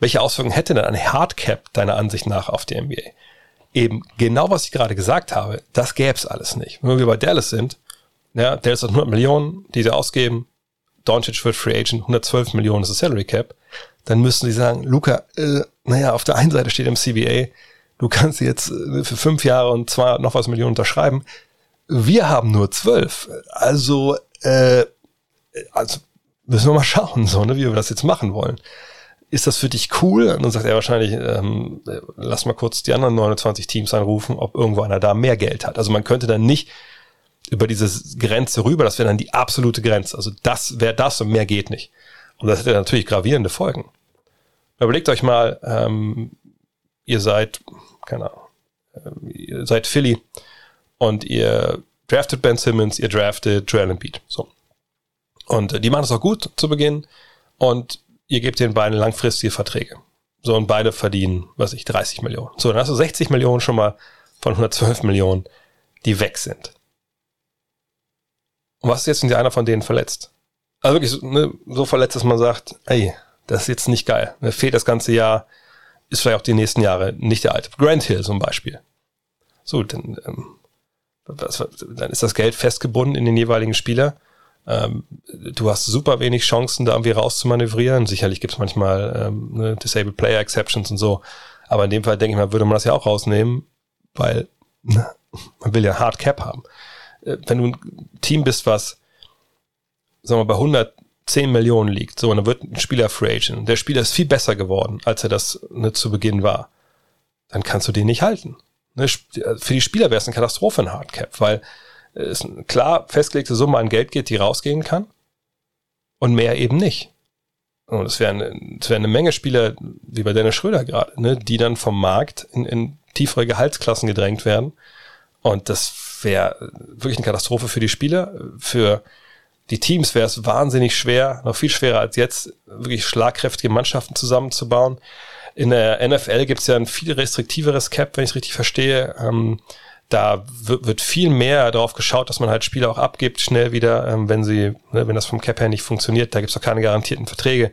Welche Auswirkungen hätte denn ein Hardcap deiner Ansicht nach auf die NBA? Eben genau, was ich gerade gesagt habe, das gäbe es alles nicht. Wenn wir bei Dallas sind, ja, Dallas hat 100 Millionen, die sie ausgeben, Doncic wird Free Agent, 112 Millionen ist das Salary Cap, dann müssen sie sagen, Luca, äh, naja, auf der einen Seite steht im CBA, du kannst jetzt äh, für fünf Jahre und zwei noch was Millionen unterschreiben. Wir haben nur zwölf. Also, äh, also müssen wir mal schauen, so, ne, wie wir das jetzt machen wollen. Ist das für dich cool? Und dann sagt er wahrscheinlich, ähm, lass mal kurz die anderen 29 Teams anrufen, ob irgendwo einer da mehr Geld hat. Also man könnte dann nicht über diese Grenze rüber, das wäre dann die absolute Grenze. Also das wäre das und mehr geht nicht. Und das hätte natürlich gravierende Folgen. Überlegt euch mal, ähm, ihr seid keine Ahnung, ähm, ihr seid Philly und ihr draftet Ben Simmons, ihr draftet Joel Embiid. So. Und äh, die machen es auch gut zu Beginn und ihr gebt den beiden langfristige Verträge. So, und beide verdienen, was ich, 30 Millionen. So, dann hast du 60 Millionen schon mal von 112 Millionen, die weg sind. Und was ist jetzt, wenn sich einer von denen verletzt? Also wirklich so, ne, so verletzt, dass man sagt, ey, das ist jetzt nicht geil. Mir fehlt das ganze Jahr ist vielleicht auch die nächsten Jahre nicht der alte. Grant Hill zum Beispiel. So, dann, ähm, was, dann ist das Geld festgebunden in den jeweiligen Spieler. Ähm, du hast super wenig Chancen, da irgendwie rauszumanövrieren. Sicherlich gibt es manchmal ähm, ne, Disabled Player Exceptions und so. Aber in dem Fall denke ich mal, würde man das ja auch rausnehmen, weil ne, man will ja Hard Cap haben. Äh, wenn du ein Team bist, was sagen wir, bei 100 10 Millionen liegt, so, und dann wird ein Spieler Free Agent, der Spieler ist viel besser geworden, als er das ne, zu Beginn war, dann kannst du den nicht halten. Ne, für die Spieler wäre es eine Katastrophe in Hardcap, weil es eine klar festgelegte Summe an Geld geht, die rausgehen kann und mehr eben nicht. Und es wären wären eine Menge Spieler, wie bei Dennis Schröder gerade, ne, die dann vom Markt in, in tiefere Gehaltsklassen gedrängt werden. Und das wäre wirklich eine Katastrophe für die Spieler. Für die Teams wäre es wahnsinnig schwer, noch viel schwerer als jetzt, wirklich schlagkräftige Mannschaften zusammenzubauen. In der NFL gibt es ja ein viel restriktiveres Cap, wenn ich es richtig verstehe. Ähm, da wird viel mehr darauf geschaut, dass man halt Spieler auch abgibt, schnell wieder, ähm, wenn sie, ne, wenn das vom Cap her nicht funktioniert. Da gibt's doch keine garantierten Verträge.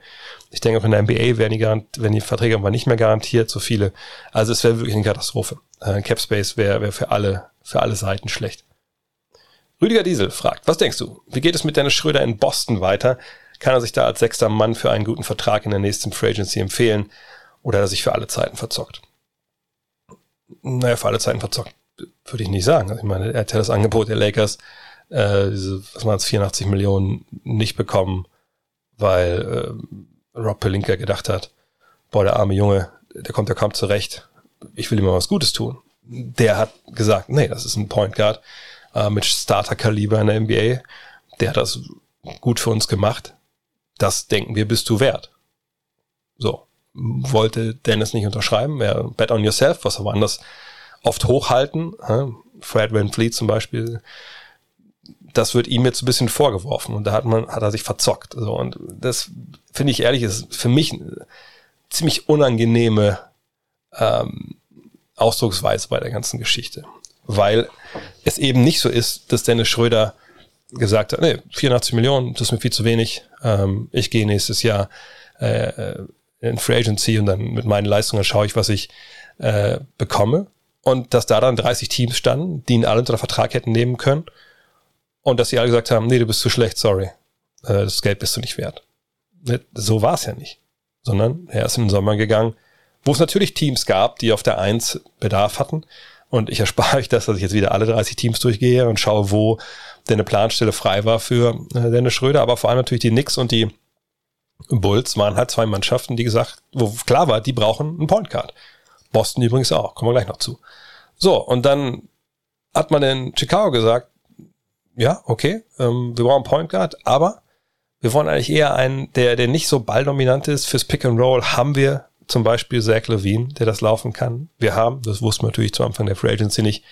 Ich denke auch in der NBA werden die, werden die Verträge aber nicht mehr garantiert, so viele. Also es wäre wirklich eine Katastrophe. Äh, Cap Space wäre wär für alle, für alle Seiten schlecht. Rüdiger Diesel fragt, was denkst du? Wie geht es mit Dennis Schröder in Boston weiter? Kann er sich da als sechster Mann für einen guten Vertrag in der nächsten Free Agency empfehlen? Oder hat er sich für alle Zeiten verzockt? Naja, für alle Zeiten verzockt würde ich nicht sagen. Also ich meine, er hat ja das Angebot der Lakers, äh, diese, was man als 84 Millionen nicht bekommen, weil äh, Rob Pelinka gedacht hat, boah, der arme Junge, der kommt ja kaum zurecht, ich will ihm mal was Gutes tun. Der hat gesagt, nee, das ist ein Point Guard äh, mit Starter-Kaliber in der NBA, der hat das gut für uns gemacht. Das denken wir, bist du wert. So. Wollte Dennis nicht unterschreiben, er bet on yourself, was aber anders oft hochhalten. Fred Van Fleet zum Beispiel, das wird ihm jetzt ein bisschen vorgeworfen und da hat man, hat er sich verzockt. So, und das finde ich ehrlich, ist für mich eine ziemlich unangenehme ähm, Ausdrucksweise bei der ganzen Geschichte. Weil es eben nicht so ist, dass Dennis Schröder gesagt hat, nee, 84 Millionen, das ist mir viel zu wenig. Ähm, ich gehe nächstes Jahr äh, in Free Agency und dann mit meinen Leistungen schaue ich, was ich äh, bekomme und dass da dann 30 Teams standen, die ihn alle unter Vertrag hätten nehmen können und dass sie alle gesagt haben, nee, du bist zu schlecht, sorry, äh, das Geld bist du nicht wert. Ne, so war es ja nicht, sondern er ist in den Sommer gegangen, wo es natürlich Teams gab, die auf der Eins Bedarf hatten und ich erspare euch das, dass ich jetzt wieder alle 30 Teams durchgehe und schaue, wo denn eine Planstelle frei war für äh, Dennis Schröder, aber vor allem natürlich die Knicks und die Bulls waren halt zwei Mannschaften, die gesagt, wo klar war, die brauchen einen Point Guard. Boston übrigens auch, kommen wir gleich noch zu. So, und dann hat man in Chicago gesagt, ja, okay, ähm, wir brauchen Point Guard, aber wir wollen eigentlich eher einen, der, der nicht so balldominant ist. Fürs Pick and Roll haben wir zum Beispiel Zach Levine, der das laufen kann. Wir haben, das wussten wir natürlich zu Anfang der Free Agency nicht,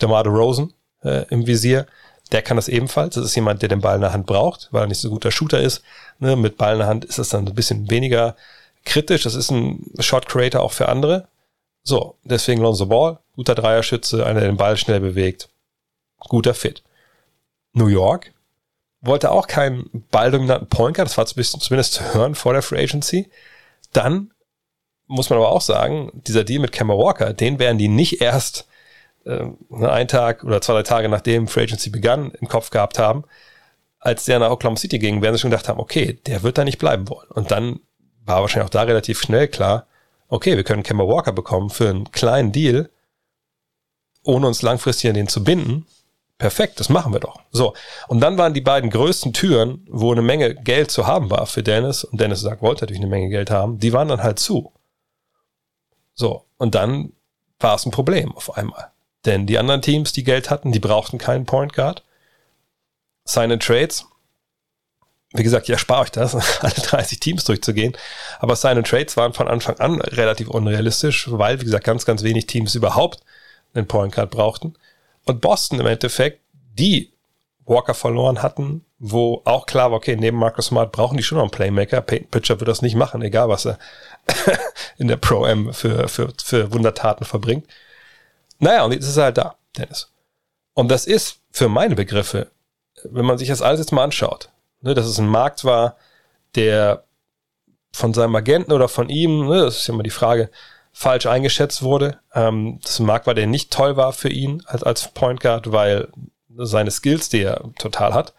DeMar Rosen äh, im Visier. Der kann das ebenfalls. Das ist jemand, der den Ball in der Hand braucht, weil er nicht so guter Shooter ist. Ne, mit Ball in der Hand ist das dann ein bisschen weniger kritisch. Das ist ein Shot Creator auch für andere. So, deswegen Lonzo Ball, guter Dreierschütze, einer, der den Ball schnell bewegt, guter Fit. New York wollte auch keinen balldominanten Point Guard, das war zumindest zu hören vor der Free Agency. Dann muss man aber auch sagen, dieser Deal mit Kemba Walker, den werden die nicht erst äh, einen Tag oder zwei, drei Tage nachdem Free Agency begann, im Kopf gehabt haben. Als der nach Oklahoma City ging, werden sie schon gedacht haben, okay, der wird da nicht bleiben wollen. Und dann war wahrscheinlich auch da relativ schnell klar, okay, wir können Kemba Walker bekommen für einen kleinen Deal, ohne uns langfristig an den zu binden. Perfekt, das machen wir doch. So. Und dann waren die beiden größten Türen, wo eine Menge Geld zu haben war für Dennis, und Dennis sagt, wollte natürlich eine Menge Geld haben, die waren dann halt zu. So. Und dann war es ein Problem auf einmal. Denn die anderen Teams, die Geld hatten, die brauchten keinen Point Guard. Sign Trades wie gesagt, ich erspare euch das, alle 30 Teams durchzugehen. Aber Sign and Trades waren von Anfang an relativ unrealistisch, weil, wie gesagt, ganz, ganz wenig Teams überhaupt einen Point Guard brauchten. Und Boston im Endeffekt, die Walker verloren hatten, wo auch klar war, okay, neben Marcus Smart brauchen die schon noch einen Playmaker. Peyton Pitcher wird das nicht machen, egal was er in der Pro-M für, für, für Wundertaten verbringt. Naja, und jetzt ist er halt da, Dennis. Und das ist für meine Begriffe, wenn man sich das alles jetzt mal anschaut, ne, dass es ein Markt war, der von seinem Agenten oder von ihm, ne, das ist ja immer die Frage, falsch eingeschätzt wurde. Ähm, das ein Markt war, der nicht toll war für ihn als, als Point Guard, weil seine Skills, die er total hat,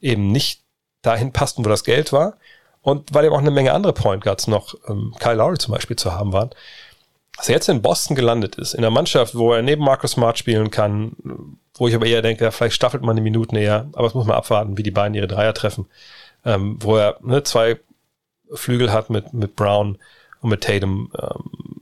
eben nicht dahin passten, wo das Geld war. Und weil eben auch eine Menge andere Point Guards noch, ähm, Kyle Lowry zum Beispiel, zu haben waren. Dass er jetzt in Boston gelandet ist, in einer Mannschaft, wo er neben Marcus Smart spielen kann, wo ich aber eher denke, vielleicht staffelt man die Minuten eher, aber es muss man abwarten, wie die beiden ihre Dreier treffen. ähm, wo er ne, zwei Flügel hat mit, mit Brown und mit Tatum, ähm,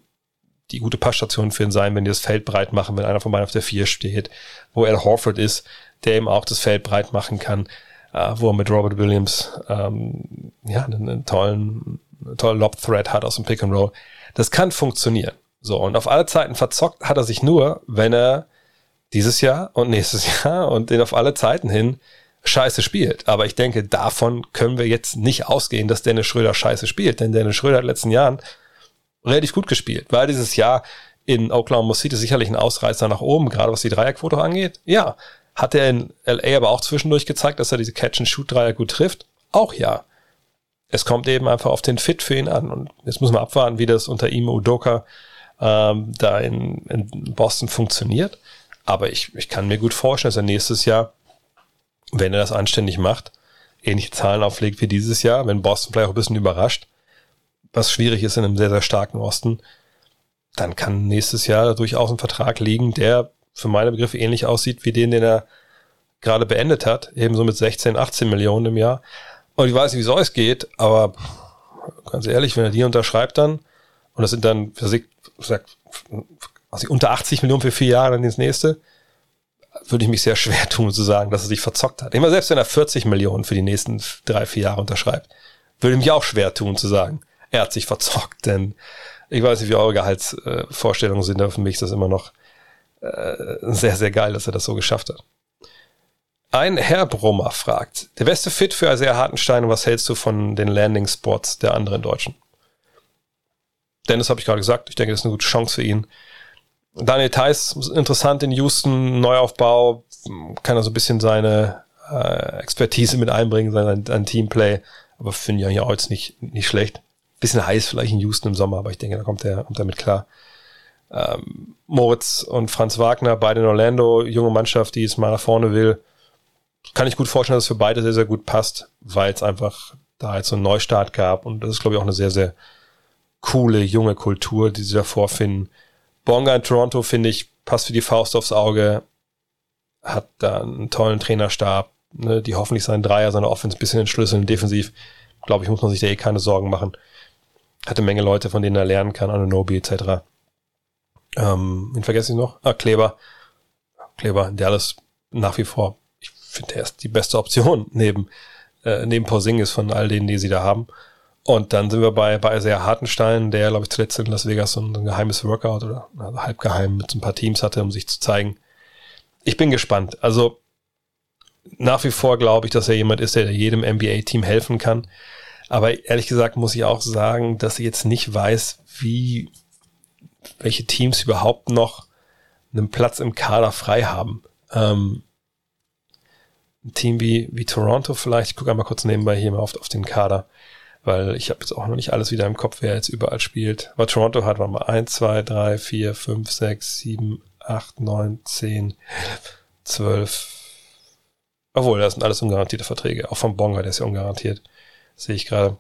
die gute Passstation für ihn sein, wenn die das Feld breit machen, wenn einer von beiden auf der vier steht, wo er Horford ist, der eben auch das Feld breit machen kann, äh, wo er mit Robert Williams ähm, ja einen, einen tollen, einen tollen Lob-Thread hat aus dem Pick and Roll. Das kann funktionieren. So, und auf alle Zeiten verzockt hat er sich nur, wenn er dieses Jahr und nächstes Jahr und den auf alle Zeiten hin scheiße spielt. Aber ich denke, davon können wir jetzt nicht ausgehen, dass Dennis Schröder scheiße spielt. Denn Dennis Schröder hat in den letzten Jahren relativ gut gespielt. Weil dieses Jahr in Oklahoma City sicherlich ein Ausreißer nach oben, gerade was die Dreierquote angeht. Ja. Hat er in LA aber auch zwischendurch gezeigt, dass er diese Catch-and-Shoot-Dreier gut trifft? Auch ja. Es kommt eben einfach auf den Fit für ihn an. Und jetzt muss man abwarten, wie das unter ihm Udoka ähm, da in, in Boston funktioniert. Aber ich, ich kann mir gut vorstellen, dass er nächstes Jahr, wenn er das anständig macht, ähnliche Zahlen auflegt wie dieses Jahr, wenn Boston vielleicht auch ein bisschen überrascht, was schwierig ist in einem sehr, sehr starken Osten, dann kann nächstes Jahr durchaus ein Vertrag liegen, der für meine Begriffe ähnlich aussieht wie den, den er gerade beendet hat, ebenso mit 16, 18 Millionen im Jahr. Und ich weiß nicht, wie es euch geht, aber ganz ehrlich, wenn er die unterschreibt dann, und das sind dann, sagt, also unter 80 Millionen für vier Jahre dann ins nächste, würde ich mich sehr schwer tun zu sagen, dass er sich verzockt hat. Immer selbst wenn er 40 Millionen für die nächsten drei, vier Jahre unterschreibt, würde ich mich auch schwer tun zu sagen, er hat sich verzockt, denn ich weiß nicht, wie eure Gehaltsvorstellungen sind, aber für mich ist das immer noch äh, sehr, sehr geil, dass er das so geschafft hat. Ein Herr Brummer fragt, der beste Fit für sehr Hartenstein und was hältst du von den Landing Spots der anderen Deutschen? Dennis habe ich gerade gesagt, ich denke, das ist eine gute Chance für ihn. Daniel Theiss, interessant in Houston, Neuaufbau, kann er so ein bisschen seine äh, Expertise mit einbringen, sein, sein Teamplay, aber finde ich ja auch jetzt nicht, nicht schlecht. Bisschen heiß vielleicht in Houston im Sommer, aber ich denke, da kommt er, kommt er mit klar. Ähm, Moritz und Franz Wagner, beide in Orlando, junge Mannschaft, die es mal nach vorne will. Kann ich gut vorstellen, dass es für beide sehr, sehr gut passt, weil es einfach da jetzt so einen Neustart gab und das ist, glaube ich, auch eine sehr, sehr coole, junge Kultur, die sie da vorfinden. Bonga in Toronto, finde ich, passt für die Faust aufs Auge, hat da einen tollen Trainerstab, ne, die hoffentlich seinen Dreier, seine Offense ein bisschen entschlüsseln. Defensiv, glaube ich, muss man sich da eh keine Sorgen machen. Hat eine Menge Leute, von denen er lernen kann, Anunobi etc. Ähm, wen vergesse ich noch? Ah, Kleber. Kleber, der alles nach wie vor, ich finde, er ist die beste Option neben, äh, neben Porzingis von all denen, die sie da haben. Und dann sind wir bei, bei Isaiah Hartenstein, der, glaube ich, zuletzt in Las Vegas so ein, ein geheimes Workout oder also halbgeheim mit so ein paar Teams hatte, um sich zu zeigen. Ich bin gespannt. Also nach wie vor glaube ich, dass er jemand ist, der jedem NBA-Team helfen kann. Aber ehrlich gesagt muss ich auch sagen, dass ich jetzt nicht weiß, wie, welche Teams überhaupt noch einen Platz im Kader frei haben. Ähm, ein Team wie, wie Toronto vielleicht, ich gucke einmal kurz nebenbei hier mal auf, auf den Kader weil ich habe jetzt auch noch nicht alles wieder im Kopf, wer jetzt überall spielt. Aber Toronto hat, warte mal, 1, 2, 3, 4, 5, 6, 7, 8, 9, 10, 12. Obwohl, das sind alles ungarantierte Verträge. Auch von Bonga, der ist ja ungarantiert. Sehe ich gerade.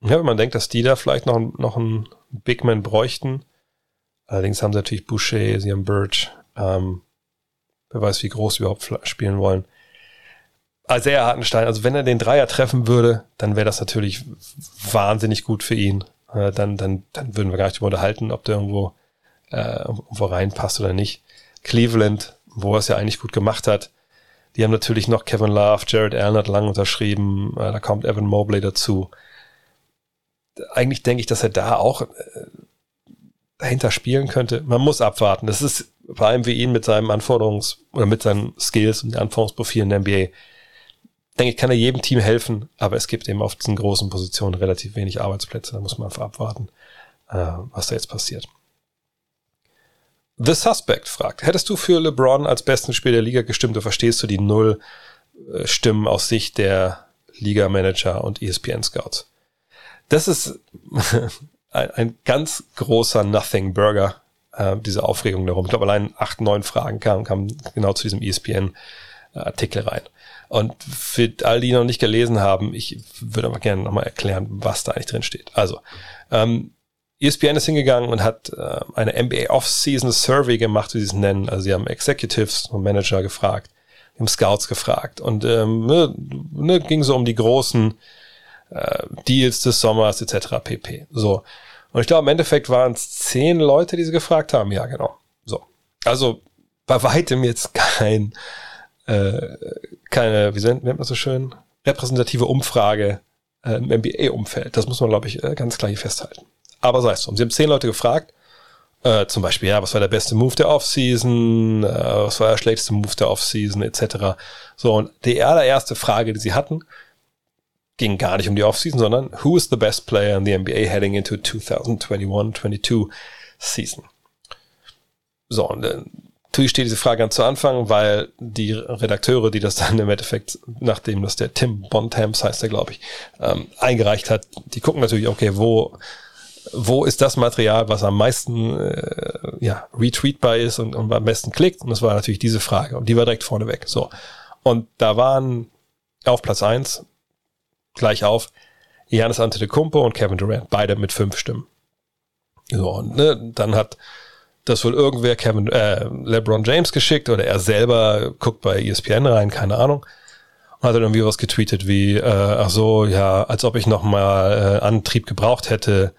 Ja, wenn man denkt, dass die da vielleicht noch, noch einen Big Man bräuchten. Allerdings haben sie natürlich Boucher, sie haben Birch. Ähm, wer weiß, wie groß sie überhaupt spielen wollen sehr Hartenstein, also wenn er den Dreier treffen würde, dann wäre das natürlich wahnsinnig gut für ihn. Äh, dann, dann, dann würden wir gar nicht darüber unterhalten, ob der irgendwo, äh, irgendwo reinpasst oder nicht. Cleveland, wo er es ja eigentlich gut gemacht hat, die haben natürlich noch Kevin Love, Jared Allen hat lang unterschrieben, äh, da kommt Evan Mobley dazu. Eigentlich denke ich, dass er da auch äh, dahinter spielen könnte. Man muss abwarten. Das ist vor allem wie ihn mit seinem Anforderungs- oder mit seinen Skills und Anforderungsprofilen in der NBA denke ich, kann er jedem Team helfen, aber es gibt eben auf diesen großen Positionen relativ wenig Arbeitsplätze. Da muss man einfach abwarten, äh, was da jetzt passiert. The Suspect fragt, hättest du für LeBron als besten Spieler der Liga gestimmt oder verstehst du die Null äh, Stimmen aus Sicht der Liga-Manager und ESPN-Scouts? Das ist ein, ein, ganz großer Nothing-Burger, äh, diese Aufregung darum. Ich glaube, allein acht, neun Fragen kamen, kamen genau zu diesem ESPN-Artikel rein. Und für all die noch nicht gelesen haben, ich würde aber gerne nochmal erklären, was da eigentlich drin steht. Also, ähm, ESPN ist hingegangen und hat äh, eine NBA Off-Season Survey gemacht, wie sie es nennen. Also sie haben Executives und Manager gefragt. im Scouts gefragt und ähm, ne, ne, ging so um die großen äh, Deals des Sommers etc. pp. So. Und ich glaube, im Endeffekt waren es zehn Leute, die sie gefragt haben. Ja, genau. So. Also bei weitem jetzt kein, äh, keine, wie nennt man das so schön, repräsentative Umfrage äh, im NBA-Umfeld. Das muss man, glaube ich, äh, ganz klar hier festhalten. Aber sei es drum. Sie haben zehn Leute gefragt. Äh, zum Beispiel, ja, was war der beste Move der Offseason? Äh, was war der schlechteste Move der Offseason? Etc. So, und die allererste Frage, die sie hatten, ging gar nicht um die Offseason, sondern who is the best player in the NBA heading into 2021-22 Season? So, und äh, natürlich steht diese Frage ganz zu Anfang, weil die Redakteure, die das dann im Endeffekt, nachdem das der Tim Bontemps heißt der, glaube ich, ähm, eingereicht hat, die gucken natürlich, okay, wo wo ist das Material, was am meisten äh, ja, retweetbar ist und, und am besten klickt? Und das war natürlich diese Frage. Und die war direkt vorneweg. So. Und da waren auf Platz eins gleich auf Janis Antetokounmpo und Kevin Durant, beide mit fünf Stimmen. So, und ne, dann hat das wohl irgendwer Kevin, äh, LeBron James geschickt oder er selber guckt bei ESPN rein, keine Ahnung. Und hat dann irgendwie was getweetet wie, äh, ach so, ja, als ob ich noch mal äh, Antrieb gebraucht hätte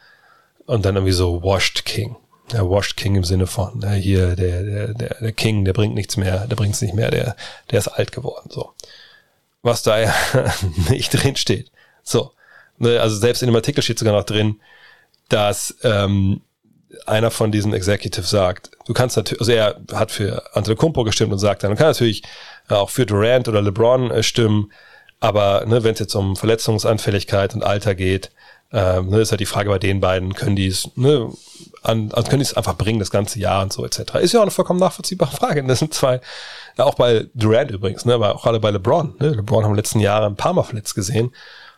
und dann irgendwie so Washed King. Ja, Washed King im Sinne von, äh, hier, der, der, der, der King, der bringt nichts mehr, der bringt's nicht mehr, der, der ist alt geworden, so was da ja nicht drin steht. So. Ne, also selbst in dem Artikel steht sogar noch drin, dass ähm, einer von diesen Executives sagt, du kannst natürlich, also er hat für Antetokounmpo gestimmt und sagt dann, du kannst natürlich auch für Durant oder LeBron äh, stimmen, aber ne, wenn es jetzt um Verletzungsanfälligkeit und Alter geht, ähm, ne, ist halt die Frage bei den beiden, können die es, ne, an, also können die es einfach bringen, das ganze Jahr und so etc. Ist ja auch eine vollkommen nachvollziehbare Frage. Das sind zwei, ja auch bei Durant übrigens, ne, aber auch alle bei LeBron. Ne? LeBron haben den letzten Jahren ein paar Mal verletzt gesehen.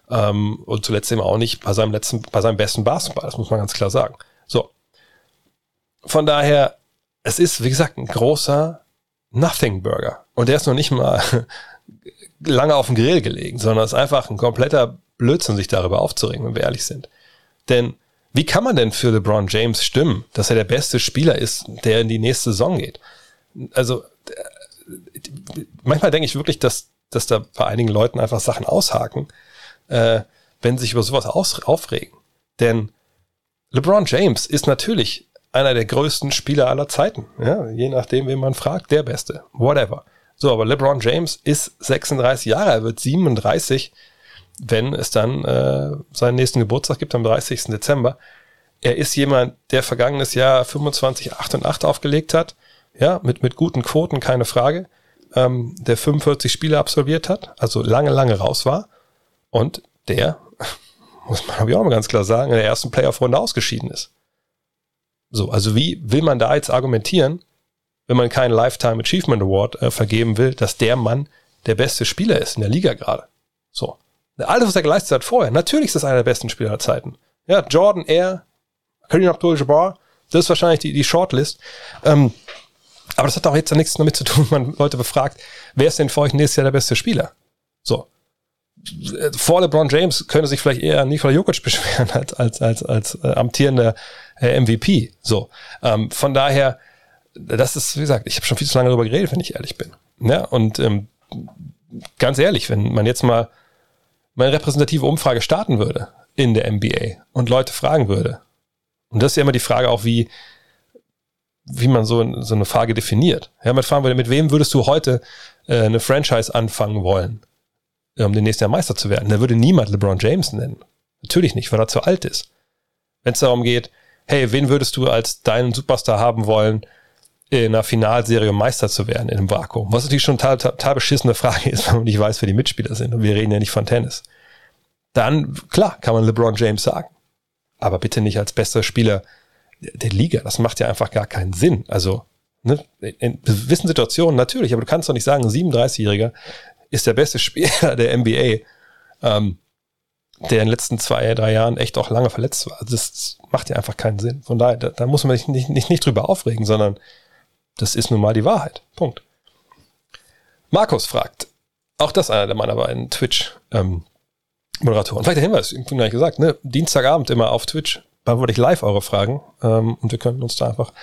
Ähm, und zuletzt eben auch nicht bei seinem letzten, bei seinem besten Basketball, das muss man ganz klar sagen. So. Von daher, es ist, wie gesagt, ein großer Nothing Burger. Und der ist noch nicht mal lange auf dem Grill gelegen, sondern ist einfach ein kompletter Blödsinn, sich darüber aufzuregen, wenn wir ehrlich sind. Denn wie kann man denn für LeBron James stimmen, dass er der beste Spieler ist, der in die nächste Saison geht? Also manchmal denke ich wirklich, dass, dass da bei einigen Leuten einfach Sachen aushaken, äh, wenn sie sich über sowas aus, aufregen. Denn LeBron James ist natürlich einer der größten Spieler aller Zeiten. Ja, je nachdem, wen man fragt, der Beste. Whatever. So, aber LeBron James ist 36 Jahre, er wird 37 wenn es dann äh, seinen nächsten Geburtstag gibt am 30. Dezember. Er ist jemand, der vergangenes Jahr 25, 8 und 8 aufgelegt hat. Ja, mit, mit guten Quoten, keine Frage. Ähm, der 45 Spiele absolviert hat, also lange, lange raus war. Und der, muss man aber auch mal ganz klar sagen, in der ersten Playoff-Runde ausgeschieden ist. So, also wie will man da jetzt argumentieren, wenn man keinen Lifetime Achievement Award äh, vergeben will, dass der Mann der beste Spieler ist in der Liga gerade? So. Alles, was er geleistet hat vorher, natürlich ist das einer der besten Spieler der Zeiten. Ja, Jordan Air, Kareem Abdul-Jabbar, das ist wahrscheinlich die, die Shortlist. Ähm, aber das hat auch jetzt nichts damit zu tun, wenn man Leute befragt, wer ist denn für euch nächstes Jahr der beste Spieler? So. Vor LeBron James könnte sich vielleicht eher Nikola Jokic beschweren als, als, als, als äh, amtierender äh, MVP. So. Ähm, von daher, das ist, wie gesagt, ich habe schon viel zu lange darüber geredet, wenn ich ehrlich bin. Ja, und ähm, ganz ehrlich, wenn man jetzt mal meine repräsentative Umfrage starten würde in der NBA und Leute fragen würde. Und das ist ja immer die Frage auch, wie, wie man so, so eine Frage definiert. Ja, man fragen würde, mit wem würdest du heute äh, eine Franchise anfangen wollen, um den nächsten Jahr Meister zu werden? Da würde niemand LeBron James nennen. Natürlich nicht, weil er zu alt ist. Wenn es darum geht, hey, wen würdest du als deinen Superstar haben wollen, in einer Finalserie Meister zu werden in einem Vakuum. Was natürlich schon total, total beschissene Frage ist, wenn man nicht weiß, wer die Mitspieler sind. Und wir reden ja nicht von Tennis. Dann, klar, kann man LeBron James sagen. Aber bitte nicht als bester Spieler der Liga. Das macht ja einfach gar keinen Sinn. Also, ne, in gewissen Situationen natürlich, aber du kannst doch nicht sagen, ein 37-Jähriger ist der beste Spieler der NBA, ähm, der in den letzten zwei, drei Jahren echt auch lange verletzt war. Also das macht ja einfach keinen Sinn. Von daher, da, da muss man sich nicht, nicht, nicht drüber aufregen, sondern das ist nun mal die Wahrheit. Punkt. Markus fragt, auch das einer der meiner beiden Twitch-Moderatoren. Ähm, Vielleicht der Hinweis, ich gleich gesagt, ne? Dienstagabend immer auf Twitch beantworte ich live eure Fragen ähm, und wir können uns da einfach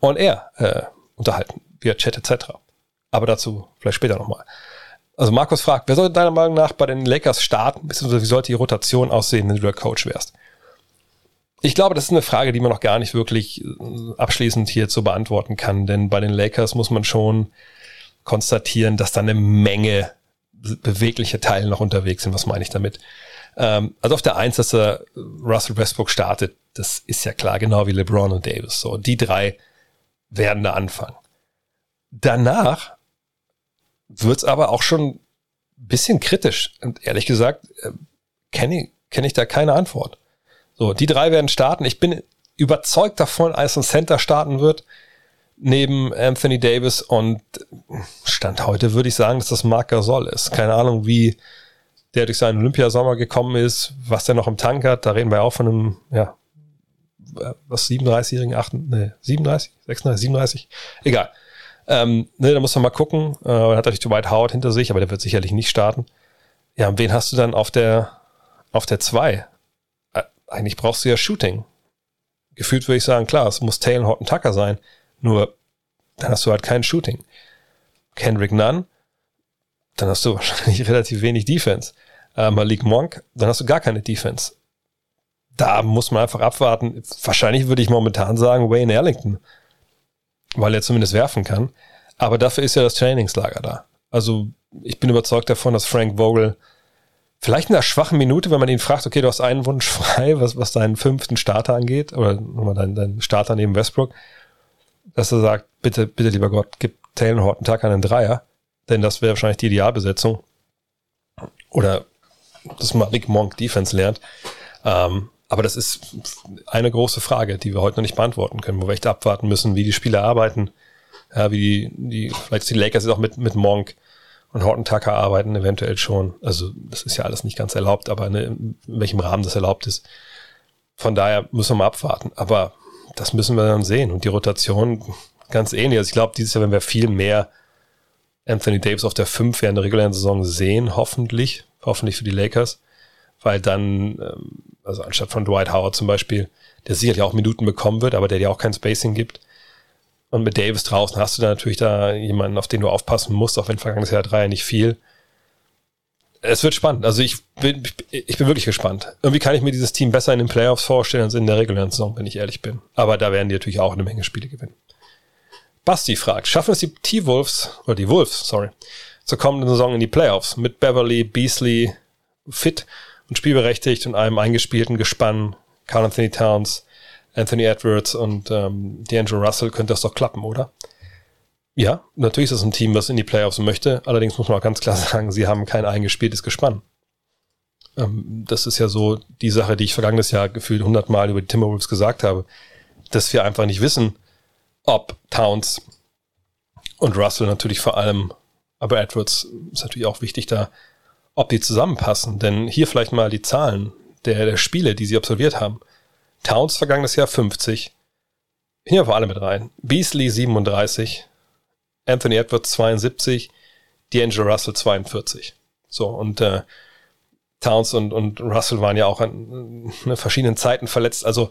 on air äh, unterhalten, via Chat etc. Aber dazu vielleicht später nochmal. Also Markus fragt, wer sollte deiner Meinung nach bei den Lakers starten, beziehungsweise wie sollte die Rotation aussehen, wenn du der Coach wärst? Ich glaube, das ist eine Frage, die man noch gar nicht wirklich äh, abschließend hier zu beantworten kann, denn bei den Lakers muss man schon konstatieren, dass da eine Menge bewegliche Teile noch unterwegs sind. Was meine ich damit? Ähm, also auf der Eins, dass er Russell Westbrook startet, das ist ja klar, genau wie LeBron und Davis. So, die drei werden da anfangen. Danach wird's aber auch schon ein bisschen kritisch. Und ehrlich gesagt, äh, kenne ich, kenn ich da keine Antwort. So, die drei werden starten. Ich bin überzeugt davon, als ein Center starten wird, neben Anthony Davis und Stand heute würde ich sagen, dass das Marc Gasol ist. Keine Ahnung, wie der durch seinen Olympiasommer gekommen ist, was der noch im Tank hat. Da reden wir auch von einem, ja, was 37-jährigen, 8, ne, 37, 36, 37, egal. Ähm, ne, da muss man mal gucken. Äh, er hat natürlich Dwight Howard hinter sich, aber der wird sicherlich nicht starten. Ja, und wen hast du dann auf der auf der 2? Eigentlich brauchst du ja Shooting. Gefühlt würde ich sagen, klar, es muss Taylor Horton Tucker sein. Nur dann hast du halt kein Shooting. Kendrick Nunn, dann hast du wahrscheinlich relativ wenig Defense. Äh, Malik Monk, dann hast du gar keine Defense. Da muss man einfach abwarten. Wahrscheinlich würde ich momentan sagen Wayne Ellington, weil er zumindest werfen kann. Aber dafür ist ja das Trainingslager da. Also ich bin überzeugt davon, dass Frank Vogel vielleicht in einer schwachen Minute, wenn man ihn fragt, okay, du hast einen Wunsch frei, was, was deinen fünften Starter angeht, oder nochmal deinen, deinen Starter neben Westbrook, dass er sagt, bitte, bitte, lieber Gott, gib Taylor Horton Tag einen Dreier, denn das wäre wahrscheinlich die Idealbesetzung. Oder dass Malik Monk Defense lernt. Ähm, aber das ist eine große Frage, die wir heute noch nicht beantworten können, wo wir echt abwarten müssen, wie die Spieler arbeiten, ja, wie die, die vielleicht die Lakers jetzt auch mit, mit Monk und Horton Tucker arbeiten, eventuell schon. Also das ist ja alles nicht ganz erlaubt, aber ne, in welchem Rahmen das erlaubt ist. Von daher müssen wir mal abwarten. Aber das müssen wir dann sehen. Und die Rotation ganz ähnlich. Also ich glaube, dieses Jahr werden wir viel mehr Anthony Davis auf der 5 während der regulären Saison sehen, hoffentlich. Hoffentlich für die Lakers. Weil dann, ähm, also anstatt von Dwight Howard zum Beispiel, der sicherlich auch Minuten bekommen wird, aber der dir auch kein Spacing gibt. Und mit Davis draußen hast du da natürlich da jemanden, auf den du aufpassen musst, auch wenn vergangenes Jahr drei nicht viel es wird spannend. Also ich bin, ich bin wirklich gespannt. Irgendwie kann ich mir dieses Team besser in den Playoffs vorstellen als in der regulären Saison, wenn ich ehrlich bin. Aber da werden die natürlich auch eine Menge Spiele gewinnen. Basti fragt, schaffen es die T-Wolves, oder die Wolves, sorry, zur kommenden Saison in die Playoffs mit Beverly, Beasley fit und spielberechtigt und einem eingespielten Gespann, Carl Anthony Towns, Anthony Edwards und ähm, D'Angelo Russell könnte das doch klappen, oder? Ja, natürlich ist es ein Team, was in die Playoffs möchte. Allerdings muss man auch ganz klar sagen, sie haben kein eingespieltes Gespann. Ähm, das ist ja so die Sache, die ich vergangenes Jahr gefühlt hundertmal über die Timberwolves gesagt habe, dass wir einfach nicht wissen, ob Towns und Russell natürlich vor allem, aber Edwards ist natürlich auch wichtig da, ob die zusammenpassen. Denn hier vielleicht mal die Zahlen der, der Spiele, die sie absolviert haben. Towns vergangenes Jahr 50. Hier vor allem mit rein. Beasley 37, Anthony Edwards 72, D'Angelo Russell 42. So, und äh, Towns und, und Russell waren ja auch an, an verschiedenen Zeiten verletzt. Also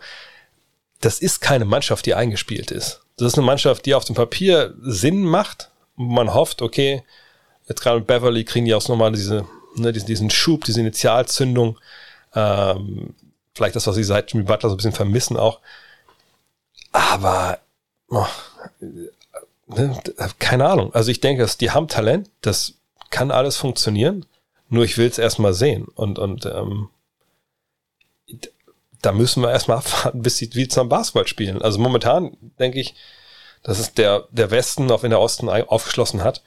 das ist keine Mannschaft, die eingespielt ist. Das ist eine Mannschaft, die auf dem Papier Sinn macht. Man hofft, okay, jetzt gerade mit Beverly kriegen die auch nochmal diese, ne, diesen, diesen Schub, diese Initialzündung. Ähm, vielleicht das, was sie seit Jimmy Butler so ein bisschen vermissen auch. Aber oh, ne, keine Ahnung. Also ich denke, dass die haben Talent, das kann alles funktionieren. Nur ich will es erstmal sehen. Und, und ähm, da müssen wir erstmal abwarten, bis sie wieder zum Basketball spielen. Also momentan denke ich, dass es der, der Westen, auch wenn der Osten aufgeschlossen hat,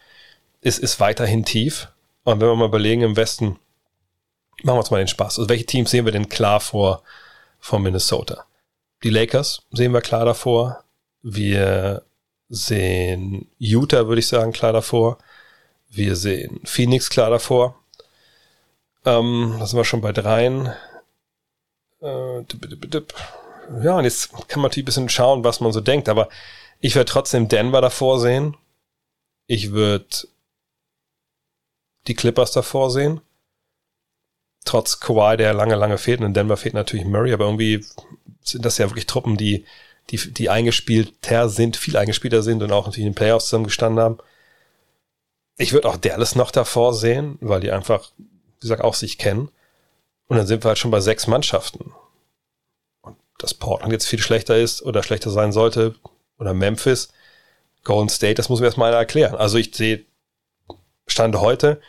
ist, ist weiterhin tief. Und wenn wir mal überlegen, im Westen, machen wir uns mal den Spaß. Also welche Teams sehen wir denn klar vor, vor Minnesota? Die Lakers sehen wir klar davor. Wir sehen Utah, würde ich sagen, klar davor. Wir sehen Phoenix klar davor. Ähm, da sind wir schon bei dreien. Äh, ja, und jetzt kann man natürlich ein bisschen schauen, was man so denkt, aber ich würde trotzdem Denver davor sehen. Ich würde die Clippers davor sehen. Trotz Kawhi, der lange, lange fehlt. Und in Denver fehlt natürlich Murray, aber irgendwie sind das ja wirklich Truppen, die die, die eingespielter sind, viel eingespielter sind und auch natürlich in den Playoffs zusammen gestanden haben. Ich würde auch Dallas noch davor sehen, weil die einfach, wie gesagt, auch sich kennen. Und dann sind wir halt schon bei sechs Mannschaften. Und dass Portland jetzt viel schlechter ist oder schlechter sein sollte, oder Memphis, Golden State, das muss mir erstmal einer erklären. Also ich sehe, Stand heute,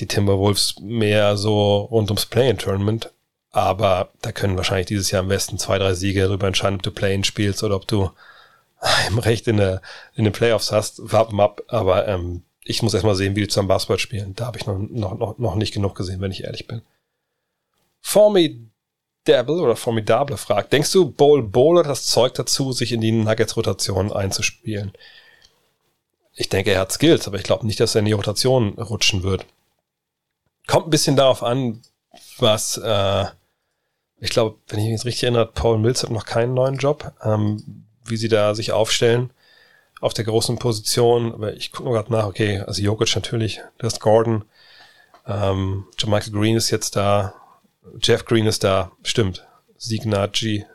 die Timberwolves mehr so rund ums Play-in-Tournament. Aber da können wahrscheinlich dieses Jahr am besten zwei, drei Siege darüber entscheiden, ob du Play-in spielst oder ob du im Recht in, der, in den Playoffs hast. Warten ab. Aber ähm, ich muss erstmal sehen, wie die zusammen Basketball spielen. Da habe ich noch, noch, noch, noch nicht genug gesehen, wenn ich ehrlich bin. Formidable oder Formidable fragt, denkst du, Bowl Bowl hat das Zeug dazu, sich in die Nuggets-Rotation einzuspielen? Ich denke, er hat Skills, aber ich glaube nicht, dass er in die Rotation rutschen wird. Kommt ein bisschen darauf an, was, äh, ich glaube, wenn ich mich jetzt richtig erinnere, Paul Mills hat noch keinen neuen Job, ähm, wie sie da sich aufstellen auf der großen Position. Aber ich gucke nur gerade nach, okay, also Jokic natürlich, du hast Gordon, ähm, Michael Green ist jetzt da, Jeff Green ist da, stimmt. Signaggi,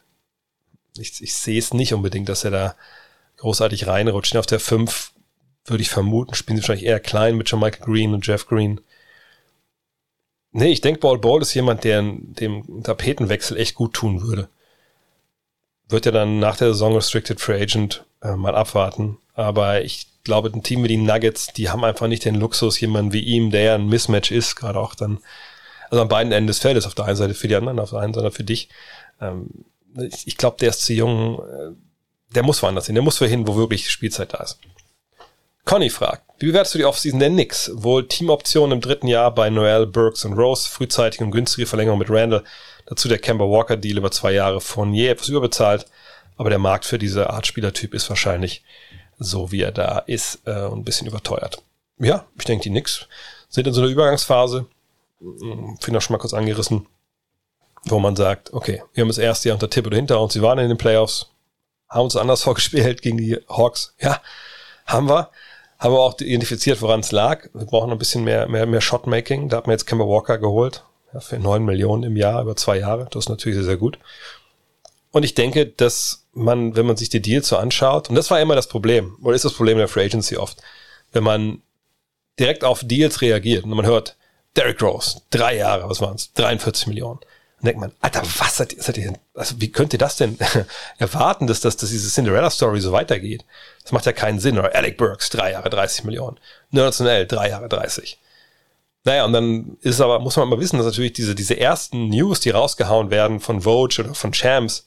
ich, ich sehe es nicht unbedingt, dass er da großartig reinrutscht. Auf der 5 würde ich vermuten, spielen sie wahrscheinlich eher klein mit Michael Green und Jeff Green. Nee, ich denke, Ball Ball ist jemand, der dem Tapetenwechsel echt gut tun würde. Wird ja dann nach der Saison Restricted Free Agent äh, mal abwarten. Aber ich glaube, ein Team wie die Nuggets, die haben einfach nicht den Luxus, jemanden wie ihm, der ja ein Mismatch ist, gerade auch dann, also an beiden Enden des Feldes, auf der einen Seite für die anderen, auf der einen Seite für dich. Ähm, ich, ich glaube, der ist zu jung, äh, der muss woanders hin, der muss hin, wo wirklich Spielzeit da ist. Conny fragt, wie bewertest du die Offseason der Knicks? Wohl Teamoptionen im dritten Jahr bei Noel, Burks und Rose, frühzeitige und günstige Verlängerung mit Randall, dazu der Kemba Walker Deal über zwei Jahre von je etwas überbezahlt, aber der Markt für diese Art Spielertyp ist wahrscheinlich so, wie er da ist, äh, ein bisschen überteuert. Ja, ich denke, die Knicks sind in so einer Übergangsphase, hm, finde ich schon mal kurz angerissen, wo man sagt, okay, wir haben das erste Jahr unter Thibodeau hinter uns, sie waren in den Playoffs, haben uns anders vorgespielt gegen die Hawks, ja, haben wir, haben wir auch identifiziert, woran es lag. Wir brauchen ein bisschen mehr, mehr, mehr Shotmaking. Da hat man jetzt Kemba Walker geholt. Ja, für neun Millionen im Jahr über zwei Jahre. Das ist natürlich sehr, sehr gut. Und ich denke, dass man, wenn man sich die Deals so anschaut, und das war immer das Problem, oder ist das Problem der Free Agency oft, wenn man direkt auf Deals reagiert und man hört, Derrick Rose, drei Jahre, was waren es? 43 Millionen. Denkt man, Alter, was seid ihr, seid ihr denn, also wie könnt ihr das denn erwarten, dass, dass, dass diese Cinderella-Story so weitergeht? Das macht ja keinen Sinn. Oder Alec Burks, drei Jahre 30 Millionen. Nerdsonell, drei Jahre 30. Naja, und dann ist aber, muss man mal wissen, dass natürlich diese, diese ersten News, die rausgehauen werden von Vogue oder von Champs,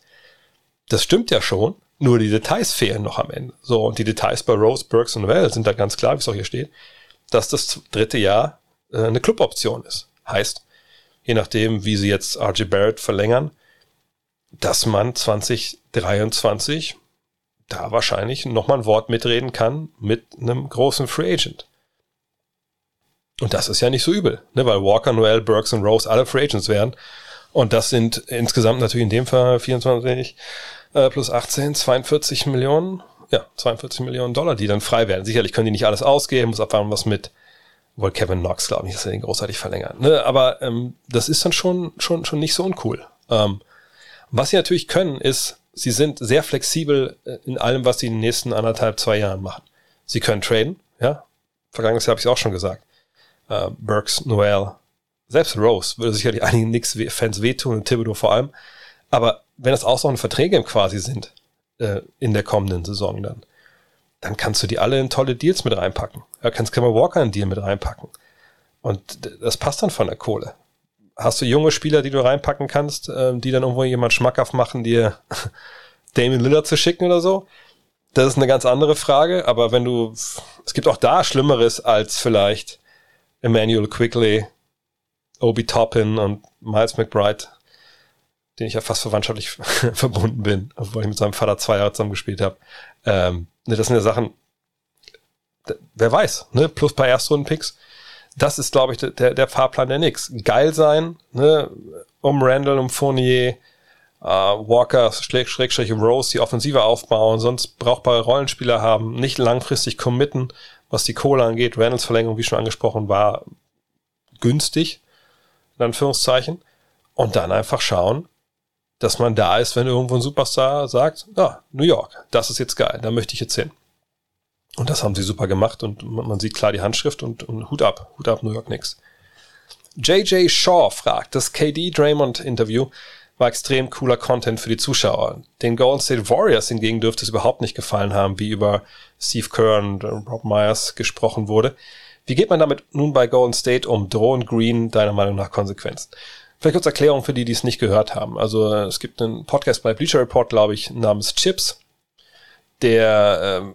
das stimmt ja schon, nur die Details fehlen noch am Ende. So, und die Details bei Rose, Burks und Well sind da ganz klar, wie es auch hier steht, dass das dritte Jahr äh, eine Cluboption ist. Heißt, je nachdem, wie sie jetzt RJ Barrett verlängern, dass man 2023 da wahrscheinlich nochmal ein Wort mitreden kann mit einem großen Free Agent. Und das ist ja nicht so übel, ne? weil Walker, Noel, Burks und Rose alle Free Agents werden. Und das sind insgesamt natürlich in dem Fall 24 äh, plus 18, 42 Millionen, ja, 42 Millionen Dollar, die dann frei werden. Sicherlich können die nicht alles ausgeben, muss abwarten, was mit wohl Kevin Knox, glaube ich, dass er den großartig verlängert. Ne? Aber ähm, das ist dann schon, schon, schon nicht so uncool. Ähm, was sie natürlich können, ist, sie sind sehr flexibel äh, in allem, was sie in den nächsten anderthalb, zwei Jahren machen. Sie können traden, ja. Vergangenes Jahr habe ich es auch schon gesagt. Äh, Burks, Noel, selbst Rose würde sicherlich einigen Knicks-Fans wehtun und Thibodeau vor allem. Aber wenn das auch so eine Verträge quasi sind, äh, in der kommenden Saison dann, dann kannst du die alle in tolle Deals mit reinpacken. Da kannst Kemmer Walker einen Deal mit reinpacken. Und das passt dann von der Kohle. Hast du junge Spieler, die du reinpacken kannst, ähm, die dann irgendwo jemand schmackhaft machen, dir Damien Lillard zu schicken oder so? Das ist eine ganz andere Frage, aber wenn du, es gibt auch da Schlimmeres als vielleicht Emmanuel Quickly, Obi Toppin und Miles McBride, den ich ja fast verwandtschaftlich verbunden bin, obwohl ich mit seinem Vater zwei Jahre zusammen gespielt habe. Ähm, ne, das sind ja Sachen, wer weiß, ne? plus paar Erstrunden-Picks. Das ist, glaube ich, der, der Fahrplan der Nix. Geil sein, ne? um Randall, um Fournier, uh, Walker, Schrägstrich Rose, die Offensive aufbauen, sonst brauchbare Rollenspieler haben, nicht langfristig committen, was die Kohle angeht. Randalls Verlängerung, wie schon angesprochen, war günstig, in Anführungszeichen. Und dann einfach schauen, dass man da ist, wenn irgendwo ein Superstar sagt, ah, New York, das ist jetzt geil, da möchte ich jetzt hin. Und das haben sie super gemacht und man sieht klar die Handschrift und, und Hut ab, Hut ab New York Knicks. JJ Shaw fragt, das KD Draymond Interview war extrem cooler Content für die Zuschauer. Den Golden State Warriors hingegen dürfte es überhaupt nicht gefallen haben, wie über Steve Kerr und Rob Myers gesprochen wurde. Wie geht man damit nun bei Golden State um? Drohen Green deiner Meinung nach Konsequenzen? Vielleicht kurz Erklärung für die, die es nicht gehört haben. Also es gibt einen Podcast bei Bleacher Report, glaube ich, namens Chips. Der ähm,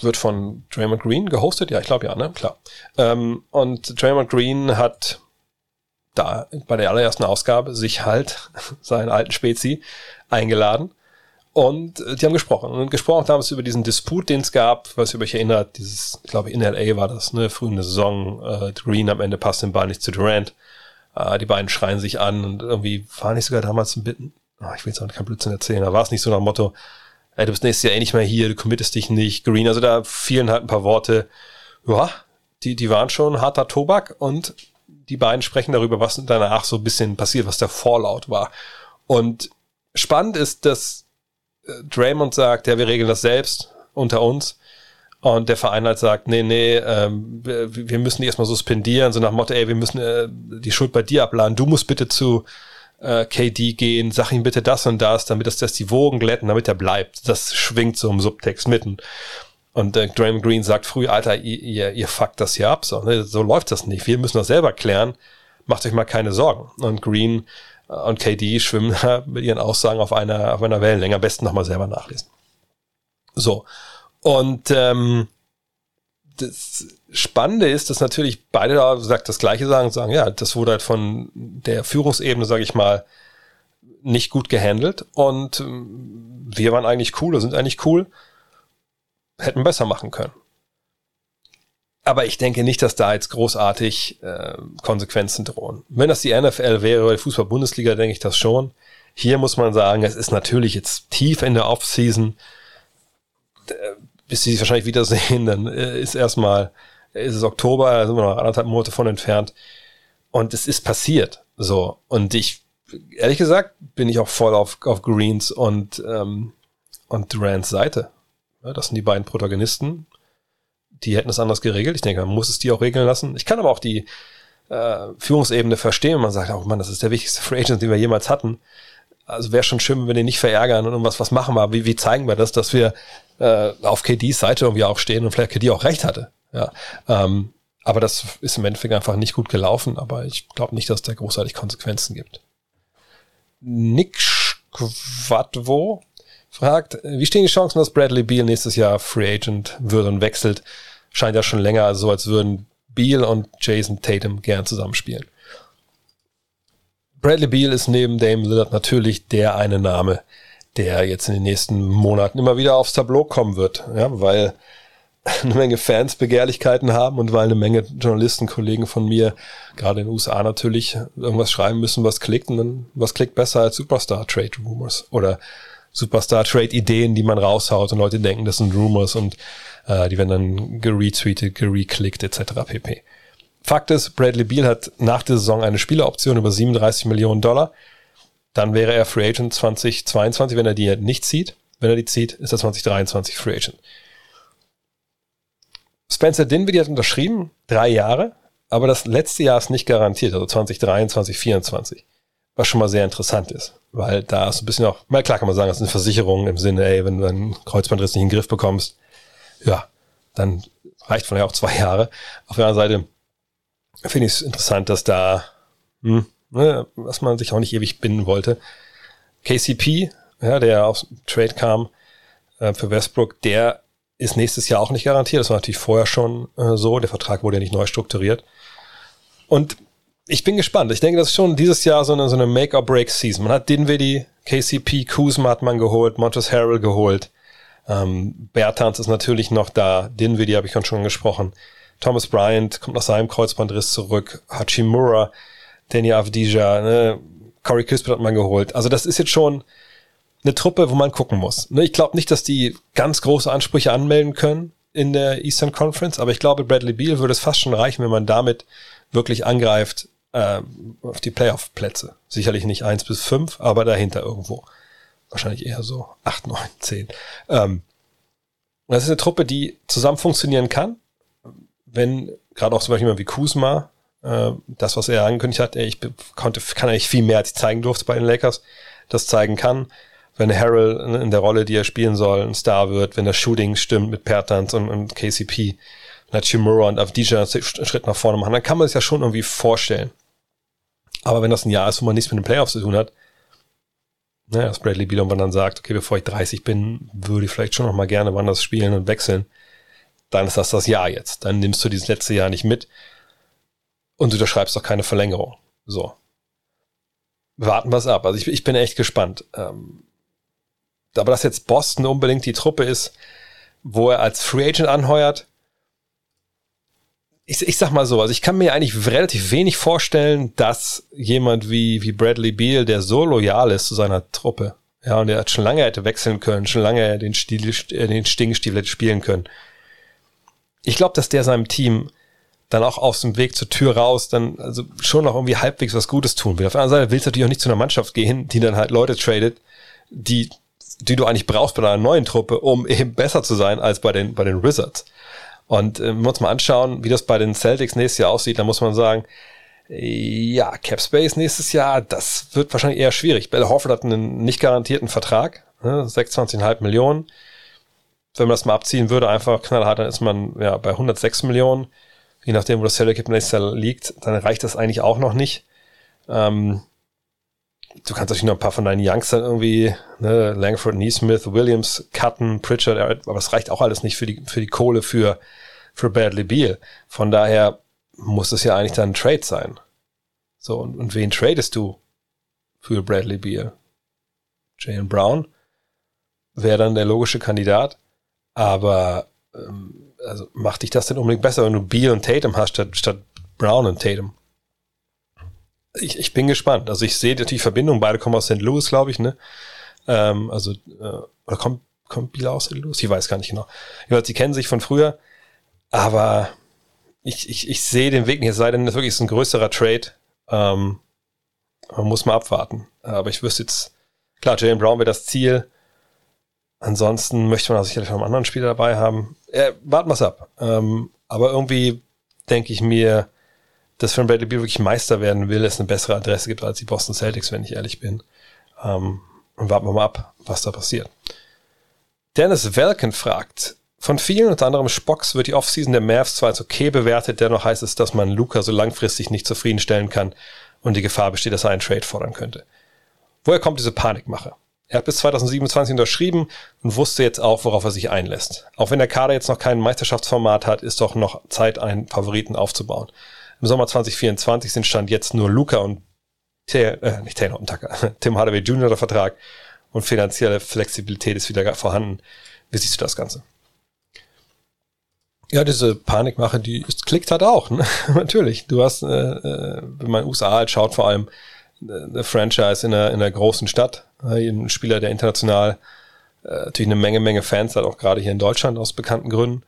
wird von Draymond Green gehostet. Ja, ich glaube ja, ne? Klar. Ähm, und Draymond Green hat da bei der allerersten Ausgabe sich halt seinen alten Spezi eingeladen und äh, die haben gesprochen und gesprochen damals über diesen Disput, den es gab, was ihr euch erinnert, dieses, ich glaube in LA war das, ne, früh in der Saison, äh, Green am Ende passt den Ball nicht zu Durant, äh, die beiden schreien sich an und irgendwie war nicht sogar damals ein Bitten, oh, ich will jetzt auch kein Blödsinn erzählen, da war es nicht so nach dem Motto, ey, du bist nächstes Jahr eh nicht mehr hier, du committest dich nicht, Green, also da fielen halt ein paar Worte, ja, die, die waren schon harter Tobak und die beiden sprechen darüber, was danach so ein bisschen passiert, was der Fallout war. Und spannend ist, dass äh, Draymond sagt, ja, wir regeln das selbst unter uns. Und der Verein halt sagt, nee, nee, ähm, wir, müssen die erstmal suspendieren, so nach Motto, ey, wir müssen äh, die Schuld bei dir abladen. Du musst bitte zu äh, KD gehen, sag ihm bitte das und das, damit das, das die Wogen glätten, damit er bleibt. Das schwingt so im Subtext mitten. Und äh, Draymond Green sagt früh, Alter, ihr, ihr, ihr fuckt das hier ab. So, ne? so läuft das nicht. Wir müssen das selber klären. Macht euch mal keine Sorgen. Und Green äh, und KD schwimmen mit ihren Aussagen auf einer, auf einer Wellenlänge. Am besten nochmal selber nachlesen. So. Und ähm, das Spannende ist, dass natürlich beide da sagt das Gleiche sagen, sagen, ja, das wurde halt von der Führungsebene, sage ich mal, nicht gut gehandelt. Und ähm, wir waren eigentlich cool, oder sind eigentlich cool hätten besser machen können. Aber ich denke nicht, dass da jetzt großartig äh, Konsequenzen drohen. Wenn das die NFL wäre oder die Fußball-Bundesliga, denke ich das schon. Hier muss man sagen, es ist natürlich jetzt tief in der Offseason. Bis sie sich wahrscheinlich wiedersehen, dann äh, ist erstmal, ist es Oktober, da sind wir noch anderthalb Monate von entfernt. Und es ist passiert. So. Und ich, ehrlich gesagt, bin ich auch voll auf, auf Greens und, ähm, und Durants Seite. Ja, das sind die beiden Protagonisten. Die hätten es anders geregelt. Ich denke, man muss es die auch regeln lassen. Ich kann aber auch die äh, Führungsebene verstehen. Man sagt, oh Mann, das ist der wichtigste Free Agent, den wir jemals hatten. Also wäre schon schön, wenn wir den nicht verärgern und was, was machen wir. Wie, wie zeigen wir das, dass wir äh, auf KDs Seite irgendwie auch stehen und vielleicht KD auch recht hatte. Ja, ähm, aber das ist im Endeffekt einfach nicht gut gelaufen. Aber ich glaube nicht, dass es da großartig Konsequenzen gibt. Nick Quadvo fragt, wie stehen die Chancen, dass Bradley Beal nächstes Jahr Free Agent wird und wechselt? Scheint ja schon länger so, als würden Beal und Jason Tatum gern zusammenspielen. Bradley Beal ist neben Dame Lillard natürlich der eine Name, der jetzt in den nächsten Monaten immer wieder aufs Tableau kommen wird, ja, weil eine Menge Fans Begehrlichkeiten haben und weil eine Menge Journalisten, Kollegen von mir, gerade in den USA natürlich, irgendwas schreiben müssen, was klickt und dann, was klickt besser als Superstar Trade Rumors oder Superstar-Trade-Ideen, die man raushaut und Leute denken, das sind Rumors und äh, die werden dann geretweetet, gereklickt etc. pp. Fakt ist, Bradley Beal hat nach der Saison eine Spieleroption über 37 Millionen Dollar. Dann wäre er Free Agent 2022, wenn er die nicht zieht. Wenn er die zieht, ist er 2023 Free Agent. Spencer Dinwiddie hat unterschrieben, drei Jahre, aber das letzte Jahr ist nicht garantiert, also 2023, 2024 was schon mal sehr interessant ist, weil da ist ein bisschen auch, mal klar kann man sagen, das ist eine Versicherung im Sinne, ey, wenn du einen Kreuzbandriss nicht in den Griff bekommst, ja, dann reicht von ja auch zwei Jahre. Auf der anderen Seite finde ich es interessant, dass da, hm, ne, was man sich auch nicht ewig binden wollte. KCP, ja, der aus Trade kam äh, für Westbrook, der ist nächstes Jahr auch nicht garantiert. Das war natürlich vorher schon äh, so. Der Vertrag wurde ja nicht neu strukturiert. Und ich bin gespannt. Ich denke, das ist schon dieses Jahr so eine, so eine Make-or-Break-Season. Man hat Dinwiddie, KCP, Kuzma hat man geholt, Montes Harrell geholt. Ähm, Bertans ist natürlich noch da. Dinwiddie habe ich schon gesprochen. Thomas Bryant kommt nach seinem Kreuzbandriss zurück. Hachimura, Danny Avdija, ne? Corey Kispert hat man geholt. Also das ist jetzt schon eine Truppe, wo man gucken muss. Ne? Ich glaube nicht, dass die ganz große Ansprüche anmelden können in der Eastern Conference, aber ich glaube, Bradley Beal würde es fast schon reichen, wenn man damit wirklich angreift, äh, auf die Playoff-Plätze. Sicherlich nicht eins bis fünf, aber dahinter irgendwo. Wahrscheinlich eher so acht, neun, zehn. Ähm, das ist eine Truppe, die zusammen funktionieren kann, wenn gerade auch zum Beispiel jemand wie Kuzma, äh, das, was er angekündigt hat, ey, ich konnte, kann eigentlich viel mehr, als ich zeigen durfte bei den Lakers, das zeigen kann. Wenn Harrell in der Rolle, die er spielen soll, ein Star wird, wenn das Shooting stimmt mit Pertans und, und KCP, Nachimura und Avdija einen Schritt nach vorne machen, dann kann man es ja schon irgendwie vorstellen. Aber wenn das ein Jahr ist, wo man nichts mit den Playoffs zu tun hat, naja, dass Bradley Beal irgendwann dann sagt, okay, bevor ich 30 bin, würde ich vielleicht schon noch mal gerne woanders spielen und wechseln, dann ist das das Jahr jetzt. Dann nimmst du dieses letzte Jahr nicht mit und du unterschreibst doch keine Verlängerung. So. Warten wir es ab. Also ich, ich bin echt gespannt. Ähm, aber dass jetzt Boston unbedingt die Truppe ist, wo er als Free Agent anheuert, ich, ich sag mal so, also ich kann mir eigentlich relativ wenig vorstellen, dass jemand wie, wie Bradley Beal, der so loyal ist zu seiner Truppe, ja, und der schon lange hätte wechseln können, schon lange den Stil, äh, den Stingstiefel hätte spielen können. Ich glaube, dass der seinem Team dann auch aus dem Weg zur Tür raus dann also schon noch irgendwie halbwegs was Gutes tun will. Auf der anderen Seite willst du natürlich auch nicht zu einer Mannschaft gehen, die dann halt Leute tradet, die, die du eigentlich brauchst bei deiner neuen Truppe, um eben besser zu sein als bei den, bei den Wizards. Und äh, wenn wir uns mal anschauen, wie das bei den Celtics nächstes Jahr aussieht, dann muss man sagen, ja, Cap Space nächstes Jahr, das wird wahrscheinlich eher schwierig. Bell Horford hat einen nicht garantierten Vertrag, ne, 26,5 Millionen. Wenn man das mal abziehen würde, einfach knallhart, dann ist man ja bei 106 Millionen. Je nachdem, wo das Salary Cap nächstes Jahr liegt, dann reicht das eigentlich auch noch nicht. Ähm, du kannst natürlich noch ein paar von deinen Youngstern irgendwie, ne, Langford, Neesmith, Williams, Cutten, Pritchard, aber das reicht auch alles nicht für die, für die Kohle für, für Bradley Beal. Von daher muss es ja eigentlich dann ein Trade sein. So, und, und wen tradest du für Bradley Beal? Jalen Brown wäre dann der logische Kandidat, aber ähm, also macht dich das denn unbedingt besser, wenn du Beal und Tatum hast, statt, statt Brown und Tatum? ich, ich bin gespannt. Also ich sehe natürlich Verbindungen, beide kommen aus St. Louis, glaube ich, ne? Ähm, also, äh, oder kommt, kommt Bila aus St. Louis? Ich weiß gar nicht genau. Ich weiß, sie kennen sich von früher, aber ich, ich, ich sehe den Weg nicht, es sei denn, das wirklich ist ein größerer Trade. Ähm, man muss mal abwarten. Aber ich wüsste jetzt, klar, Jalen Brown wäre das Ziel. Ansonsten möchte man auch sicherlich noch einen anderen Spieler dabei haben. Äh, warten wir es ab. Ähm, aber irgendwie denke ich mir, dass wenn Bradley Beal wirklich Meister werden will, es eine bessere Adresse gibt als die Boston Celtics, wenn ich ehrlich bin. Ähm, und warten wir mal ab, was da passiert. Dennis Welken fragt, von vielen, unter anderem Spocks, wird die Offseason der Mavs zwar als okay bewertet, dennoch heißt es, dass man Luca so langfristig nicht zufriedenstellen kann und die Gefahr besteht, dass er einen Trade fordern könnte. Woher kommt diese Panikmache? Er hat bis 2027 unterschrieben und wusste jetzt auch, worauf er sich einlässt. Auch wenn der Kader jetzt noch kein Meisterschaftsformat hat, ist doch noch Zeit, einen Favoriten aufzubauen. Im Sommer 2024 sind Stand jetzt nur Luca und Taylor, äh, nicht Taylor und Tucker, Tim Hardaway Jr. der Vertrag und finanzielle Flexibilität ist wieder vorhanden. Wie siehst du das Ganze? Ja, diese Panikmache, die ist, klickt halt auch. Ne? Natürlich. Du hast, äh, äh, wenn man USA halt schaut, vor allem eine Franchise in einer, in einer großen Stadt, äh, ein Spieler, der international äh, natürlich eine Menge, Menge Fans hat, auch gerade hier in Deutschland aus bekannten Gründen.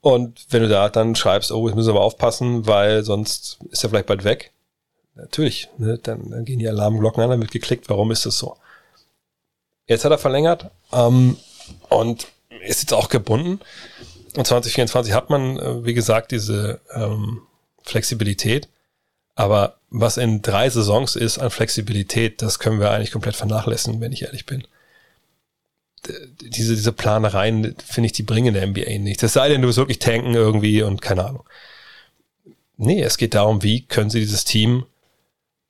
Und wenn du da dann schreibst, oh, jetzt müssen wir aber aufpassen, weil sonst ist er vielleicht bald weg. Natürlich, ne, dann, dann gehen die Alarmglocken an, wird geklickt, warum ist das so? Jetzt hat er verlängert ähm, und ist jetzt auch gebunden. Und 2024 hat man, äh, wie gesagt, diese ähm, Flexibilität. Aber was in drei Saisons ist an Flexibilität, das können wir eigentlich komplett vernachlässigen, wenn ich ehrlich bin diese, diese Planereien, finde ich, die bringen der NBA nicht. Das sei denn, du bist wirklich tanken irgendwie und keine Ahnung. Nee, es geht darum, wie können sie dieses Team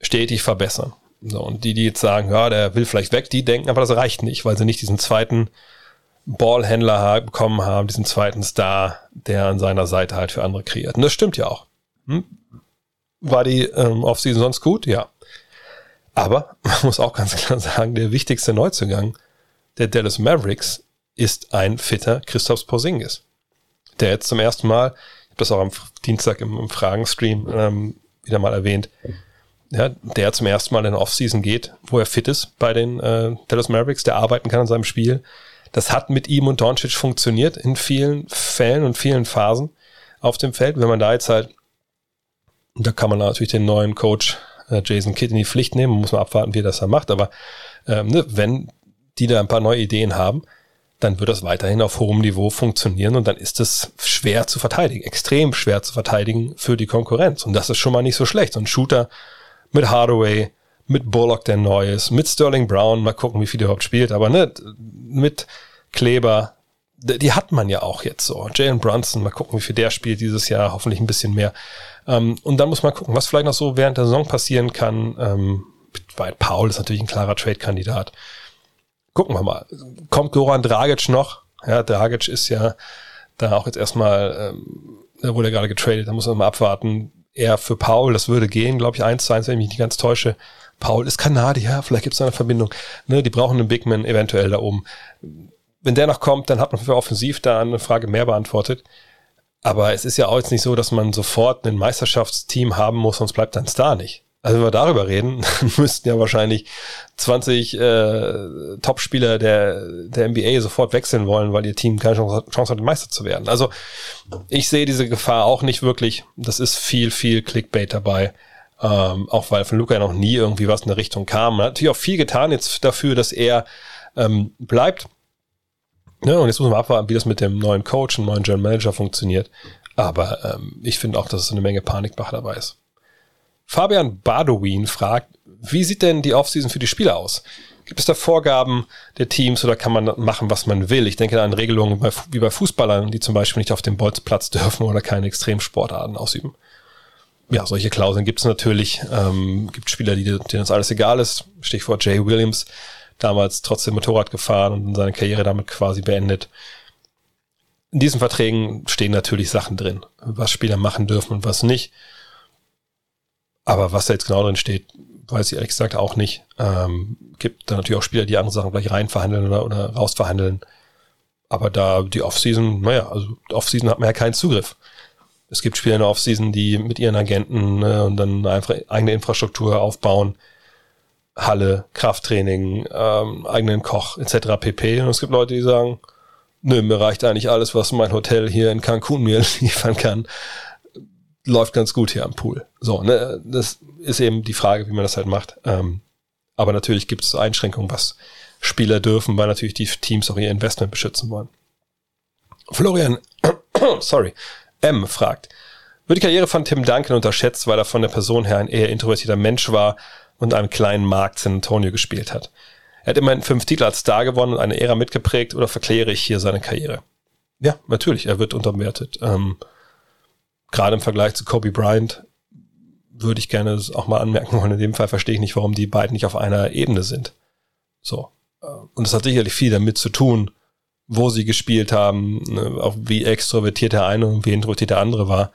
stetig verbessern. So, und die, die jetzt sagen, ja, der will vielleicht weg, die denken, aber das reicht nicht, weil sie nicht diesen zweiten Ballhändler bekommen haben, diesen zweiten Star, der an seiner Seite halt für andere kreiert. Und das stimmt ja auch. Hm? War die ähm, Offseason sonst gut? Ja. Aber man muss auch ganz klar sagen, der wichtigste Neuzugang der Dallas Mavericks ist ein fitter Christoph Porzingis, der jetzt zum ersten Mal, ich habe das auch am Dienstag im, im Fragenstream ähm, wieder mal erwähnt, ja, der zum ersten Mal in Offseason geht, wo er fit ist bei den äh, Dallas Mavericks, der arbeiten kann an seinem Spiel. Das hat mit ihm und Doncic funktioniert in vielen Fällen und vielen Phasen auf dem Feld. Wenn man da jetzt halt, da kann man natürlich den neuen Coach äh, Jason Kidd in die Pflicht nehmen, muss man abwarten, wie er das da macht, aber ähm, ne, wenn die da ein paar neue Ideen haben, dann wird das weiterhin auf hohem Niveau funktionieren und dann ist es schwer zu verteidigen, extrem schwer zu verteidigen für die Konkurrenz. Und das ist schon mal nicht so schlecht. Und Shooter mit Hardaway, mit Bullock, der neu ist, mit Sterling Brown, mal gucken, wie viel er überhaupt spielt, aber ne, mit Kleber, die hat man ja auch jetzt so. Jalen Brunson, mal gucken, wie viel der spielt dieses Jahr, hoffentlich ein bisschen mehr. Ähm, und dann muss man gucken, was vielleicht noch so während der Saison passieren kann. Ähm, weil Paul ist natürlich ein klarer Trade-Kandidat. Gucken wir mal. Kommt Goran Dragic noch? Ja, Dragic ist ja da auch jetzt erstmal, ähm, da wurde er gerade getradet, da muss man mal abwarten. Er für Paul, das würde gehen, glaube ich, eins zu eins, wenn ich mich nicht ganz täusche. Paul ist Kanadier, vielleicht gibt es eine Verbindung. Ne, die brauchen einen Bigman eventuell da oben. Wenn der noch kommt, dann hat man für offensiv da eine Frage mehr beantwortet. Aber es ist ja auch jetzt nicht so, dass man sofort ein Meisterschaftsteam haben muss, sonst bleibt dein Star nicht. Also wenn wir darüber reden, müssten ja wahrscheinlich 20 äh, Topspieler der, der NBA sofort wechseln wollen, weil ihr Team keine Chance, Chance hat, Meister zu werden. Also ich sehe diese Gefahr auch nicht wirklich. Das ist viel, viel Clickbait dabei. Ähm, auch weil von Luca noch nie irgendwie was in der Richtung kam. Man hat natürlich auch viel getan jetzt dafür, dass er ähm, bleibt. Ja, und jetzt muss man abwarten, wie das mit dem neuen Coach und neuen General Manager funktioniert. Aber ähm, ich finde auch, dass es eine Menge Panikmache dabei ist. Fabian Badowin fragt, wie sieht denn die Offseason für die Spieler aus? Gibt es da Vorgaben der Teams oder kann man machen, was man will? Ich denke an Regelungen wie bei Fußballern, die zum Beispiel nicht auf dem Bolzplatz dürfen oder keine Extremsportarten ausüben. Ja, solche Klauseln gibt es natürlich. Ähm, gibt Spieler, die, denen das alles egal ist. Stichwort Jay Williams, damals trotzdem Motorrad gefahren und seine Karriere damit quasi beendet. In diesen Verträgen stehen natürlich Sachen drin, was Spieler machen dürfen und was nicht. Aber was da jetzt genau drin steht, weiß ich ehrlich gesagt auch nicht. Ähm, gibt da natürlich auch Spieler, die andere Sachen gleich rein verhandeln oder, oder rausverhandeln. Aber da die Offseason, naja, also Offseason hat man ja keinen Zugriff. Es gibt Spieler in der Offseason, die mit ihren Agenten ne, und dann einfach eigene Infrastruktur aufbauen. Halle, Krafttraining, ähm, eigenen Koch etc. pp. Und es gibt Leute, die sagen, nö, mir reicht eigentlich alles, was mein Hotel hier in Cancun mir liefern kann läuft ganz gut hier am Pool. So, ne, das ist eben die Frage, wie man das halt macht. Ähm, aber natürlich gibt es Einschränkungen, was Spieler dürfen, weil natürlich die Teams auch ihr Investment beschützen wollen. Florian, sorry, M fragt, wird die Karriere von Tim Duncan unterschätzt, weil er von der Person her ein eher introvertierter Mensch war und einem kleinen Markt San Antonio gespielt hat? Er hat immerhin fünf Titel als Star gewonnen und eine Ära mitgeprägt oder verkläre ich hier seine Karriere? Ja, natürlich, er wird unterwertet. Ähm, gerade im Vergleich zu Kobe Bryant würde ich gerne auch mal anmerken wollen. In dem Fall verstehe ich nicht, warum die beiden nicht auf einer Ebene sind. So. Und es hat sicherlich viel damit zu tun, wo sie gespielt haben, ne, auch wie extrovertiert der eine und wie introvertiert der andere war.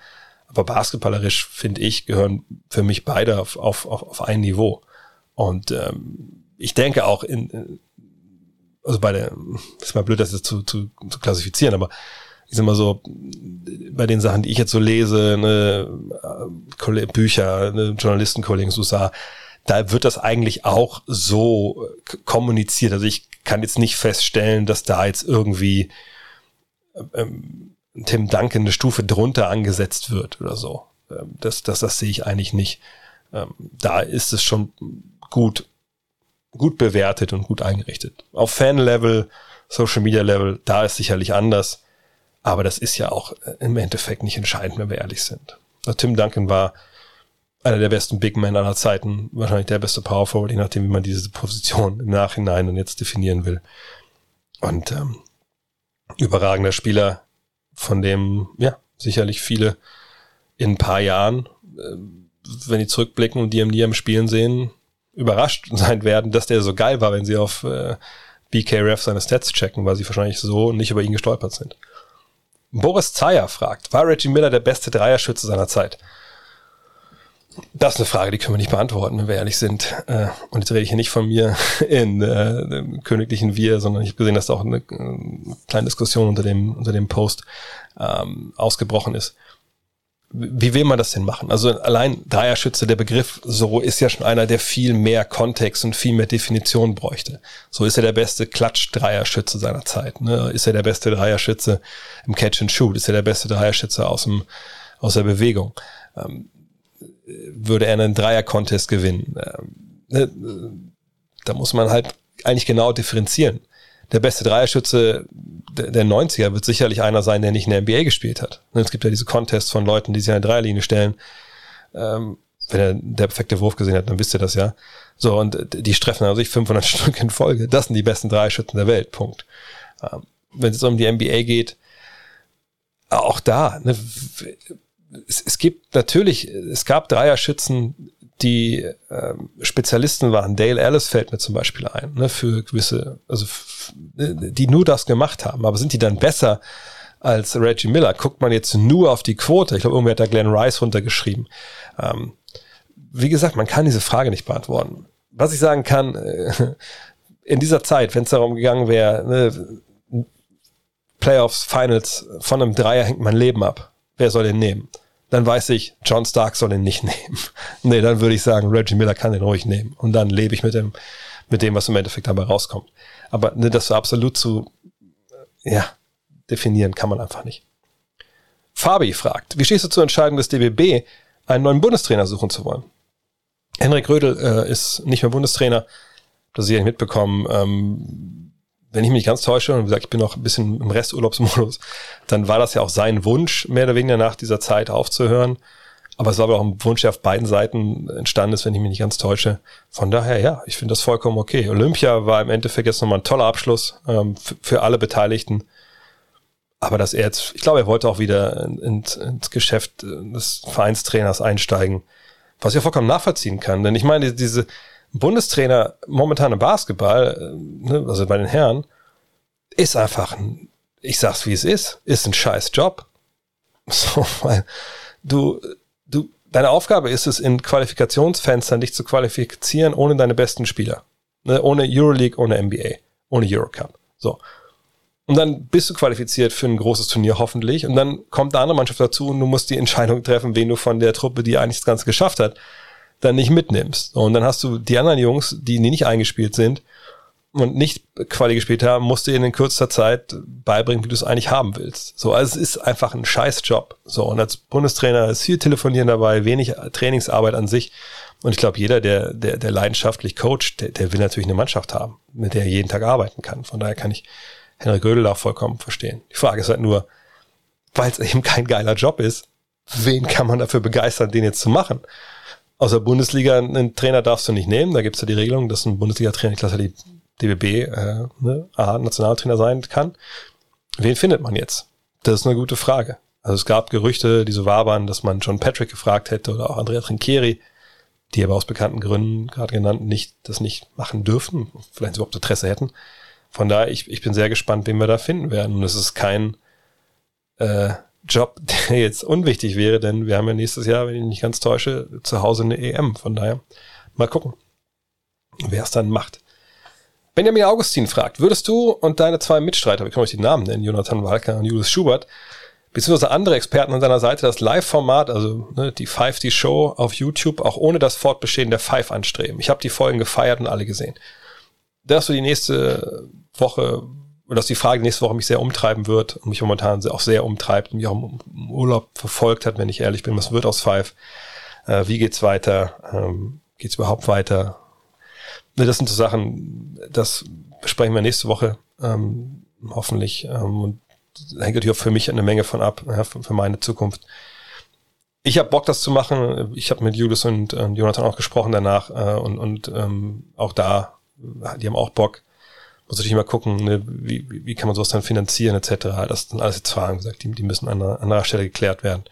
Aber basketballerisch, finde ich, gehören für mich beide auf, auf, auf, auf ein Niveau. Und ähm, ich denke auch in, also bei der, ist mal blöd, das jetzt zu, zu, zu klassifizieren, aber ich sag mal so, bei den Sachen, die ich jetzt so lese, ne, äh, Bücher, ne, Journalistenkollegen sah, da wird das eigentlich auch so kommuniziert. Also ich kann jetzt nicht feststellen, dass da jetzt irgendwie ähm, Tim Duncan eine Stufe drunter angesetzt wird oder so. Ähm, das, das, das sehe ich eigentlich nicht. Ähm, da ist es schon gut, gut bewertet und gut eingerichtet. Auf Fan-Level, Social-Media-Level, da ist sicherlich anders. Aber das ist ja auch äh, im Endeffekt nicht entscheidend, wenn wir ehrlich sind. Also Tim Duncan war einer der besten Big Men aller Zeiten, wahrscheinlich der beste Power Forward, je nachdem, wie man diese Position im Nachhinein und jetzt definieren will. Und ähm, überragender Spieler, von dem ja sicherlich viele in ein paar Jahren, äh, wenn die zurückblicken und die im am Spielen sehen, überrascht sein werden, dass der so geil war, wenn sie auf äh, BKRF seine Stats checken, weil sie wahrscheinlich so nicht über ihn gestolpert sind. Boris Zeyer fragt, war Reggie Miller der beste Dreierschütze seiner Zeit? Das ist eine Frage, die können wir nicht beantworten, wenn wir ehrlich sind. Äh, und jetzt rede ich hier nicht von mir in äh, dem königlichen Wir, sondern ich habe gesehen, dass da auch eine, eine kleine Diskussion unter dem, unter dem Post ähm, ausgebrochen ist wie will man das denn machen? Also allein Dreierschütze, der Begriff so ist ja schon einer, der viel mehr Kontext und viel mehr Definition bräuchte. So ist er der beste Klatsch-Dreierschütze seiner Zeit. Ne? Ist er der beste Dreierschütze im Catch and Shoot? Ist er der beste Dreierschütze aus dem aus der Bewegung? Ähm, würde er einen Dreier-Contest gewinnen? Ähm, ne? Da muss man halt eigentlich genau differenzieren. der beste Dreierschütze der, der 90er wird sicherlich einer sein, der nicht in der NBA gespielt hat. Es gibt ja diese Contests von Leuten, die sich an der Dreierlinie stellen. Ähm, wenn er der perfekte Wurf gesehen hat, dann wisst ihr das ja. So, und die streffen also sich 500 Stück in Folge. Das sind die besten Dreierschützen der Welt. Punkt. Ähm, wenn es um die NBA geht, auch da, ne, es, es gibt natürlich, es gab Dreierschützen, die ähm, Spezialisten waren. Dale Ellis fällt mir zum Beispiel ein, ne, für gewisse, also die nur das gemacht haben. Aber sind die dann besser als Reggie Miller? Guckt man jetzt nur auf die Quote? Ich glaube, irgendwer hat da Glenn Rice runtergeschrieben. Ähm, wie gesagt, man kann diese Frage nicht beantworten. Was ich sagen kann, äh, in dieser Zeit, wenn es darum gegangen wäre, ne, Playoffs, Finals, von einem Dreier hängt mein Leben ab. Wer soll den nehmen? Dann weiß ich, John Stark soll ihn nicht nehmen. nee, dann würde ich sagen, Reggie Miller kann den ruhig nehmen. Und dann lebe ich mit dem, mit dem, was im Endeffekt dabei rauskommt. Aber ne, das so absolut zu, ja, definieren kann man einfach nicht. Fabi fragt, wie stehst du zur Entscheidung des DBB, einen neuen Bundestrainer suchen zu wollen? Henrik Rödel äh, ist nicht mehr Bundestrainer. Das ihr nicht mitbekommen. Ähm, wenn ich mich ganz täusche, und wie gesagt, ich bin noch ein bisschen im Resturlaubsmodus, dann war das ja auch sein Wunsch, mehr oder weniger nach dieser Zeit aufzuhören. Aber es war aber auch ein Wunsch, der auf beiden Seiten entstanden ist, wenn ich mich nicht ganz täusche. Von daher, ja, ich finde das vollkommen okay. Olympia war im Endeffekt jetzt nochmal ein toller Abschluss ähm, für alle Beteiligten. Aber dass er jetzt, ich glaube, er wollte auch wieder ins, ins Geschäft des Vereinstrainers einsteigen. Was ich ja vollkommen nachvollziehen kann. Denn ich meine, diese Bundestrainer momentan im Basketball, äh, ne, also bei den Herren, ist einfach ein, ich sag's wie es ist, ist ein scheiß Job. So, weil du, du, deine Aufgabe ist es, in Qualifikationsfenstern dich zu qualifizieren ohne deine besten Spieler. Ne, ohne Euroleague, ohne NBA, ohne Eurocup. So. Und dann bist du qualifiziert für ein großes Turnier hoffentlich. Und dann kommt eine andere Mannschaft dazu und du musst die Entscheidung treffen, wen du von der Truppe, die eigentlich das Ganze geschafft hat, dann nicht mitnimmst. Und dann hast du die anderen Jungs, die nicht eingespielt sind und nicht Quali gespielt haben, musst du ihnen in kürzester Zeit beibringen, wie du es eigentlich haben willst. So, also es ist einfach ein Scheißjob. So, und als Bundestrainer ist viel Telefonieren dabei, wenig Trainingsarbeit an sich. Und ich glaube, jeder, der, der, der leidenschaftlich coacht, der, der will natürlich eine Mannschaft haben, mit der er jeden Tag arbeiten kann. Von daher kann ich Henrik Gödel auch vollkommen verstehen. Die Frage ist halt nur, weil es eben kein geiler Job ist, wen kann man dafür begeistern, den jetzt zu machen? Aus der Bundesliga einen Trainer darfst du nicht nehmen. Da gibt es ja die Regelung, dass ein Bundesliga-Trainer, ich glaube, die DBB äh, ne, A-Nationaltrainer sein kann. Wen findet man jetzt? Das ist eine gute Frage. Also es gab Gerüchte, die so wabern, dass man John Patrick gefragt hätte oder auch Andrea Trinchieri, die aber aus bekannten Gründen, gerade genannt, nicht, das nicht machen dürfen, vielleicht überhaupt Interesse hätten. Von daher, ich, ich bin sehr gespannt, wen wir da finden werden. Und es ist kein äh, Job, der jetzt unwichtig wäre, denn wir haben ja nächstes Jahr, wenn ich nicht ganz täusche, zu Hause eine EM. Von daher, mal gucken, wer es dann macht. Benjamin Augustin fragt, würdest du und deine zwei Mitstreiter, wir können euch die Namen nennen, Jonathan Walker und Julius Schubert, beziehungsweise andere Experten an deiner Seite das Live-Format, also ne, die Five, die Show auf YouTube, auch ohne das Fortbestehen der Five anstreben? Ich habe die Folgen gefeiert und alle gesehen dass du die nächste Woche, dass die Frage nächste Woche mich sehr umtreiben wird und mich momentan auch sehr umtreibt und mich auch im Urlaub verfolgt hat, wenn ich ehrlich bin. Was wird aus Five? Äh, wie geht's weiter? Ähm, geht's überhaupt weiter? Das sind so Sachen, das besprechen wir nächste Woche, ähm, hoffentlich. Ähm, und hängt natürlich auch für mich eine Menge von ab, ja, für, für meine Zukunft. Ich habe Bock, das zu machen. Ich habe mit Julius und äh, Jonathan auch gesprochen danach äh, und, und ähm, auch da die haben auch Bock. Muss natürlich mal gucken, ne, wie, wie kann man sowas dann finanzieren etc. Das sind alles jetzt Fragen, gesagt, die, die müssen an einer, anderer Stelle geklärt werden.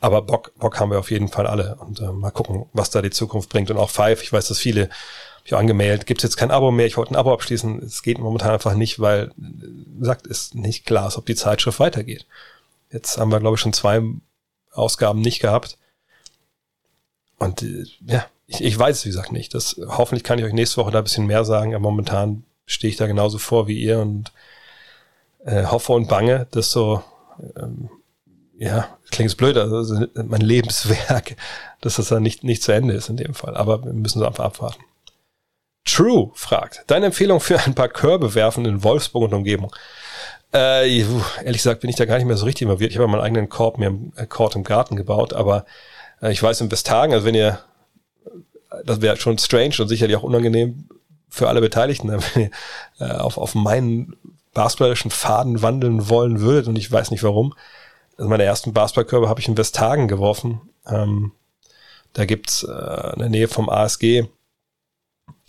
Aber Bock, Bock haben wir auf jeden Fall alle und äh, mal gucken, was da die Zukunft bringt. Und auch Five, ich weiß, dass viele ich angemeldet, gibt es jetzt kein Abo mehr, ich wollte ein Abo abschließen. Es geht momentan einfach nicht, weil, gesagt, ist nicht klar ist, ob die Zeitschrift weitergeht. Jetzt haben wir, glaube ich, schon zwei Ausgaben nicht gehabt. Und äh, ja, ich, ich weiß es, wie gesagt, nicht. Das, hoffentlich kann ich euch nächste Woche da ein bisschen mehr sagen, aber momentan stehe ich da genauso vor wie ihr und äh, hoffe und bange, dass so, ähm, ja, klingt blöd, also mein Lebenswerk, dass das dann nicht, nicht zu Ende ist in dem Fall. Aber wir müssen so einfach abwarten. True fragt, deine Empfehlung für ein paar Körbe werfen in Wolfsburg und Umgebung. Äh, ehrlich gesagt bin ich da gar nicht mehr so richtig involviert. Ich habe meinen eigenen Korb mir im, äh, Korb im Garten gebaut, aber äh, ich weiß in Westhagen, also wenn ihr das wäre schon strange und sicherlich auch unangenehm für alle Beteiligten, wenn ihr äh, auf, auf meinen basketballerischen Faden wandeln wollen würdet und ich weiß nicht warum. Also meine ersten Basketballkörbe habe ich in Westhagen geworfen. Ähm, da gibt's äh, in der Nähe vom ASG,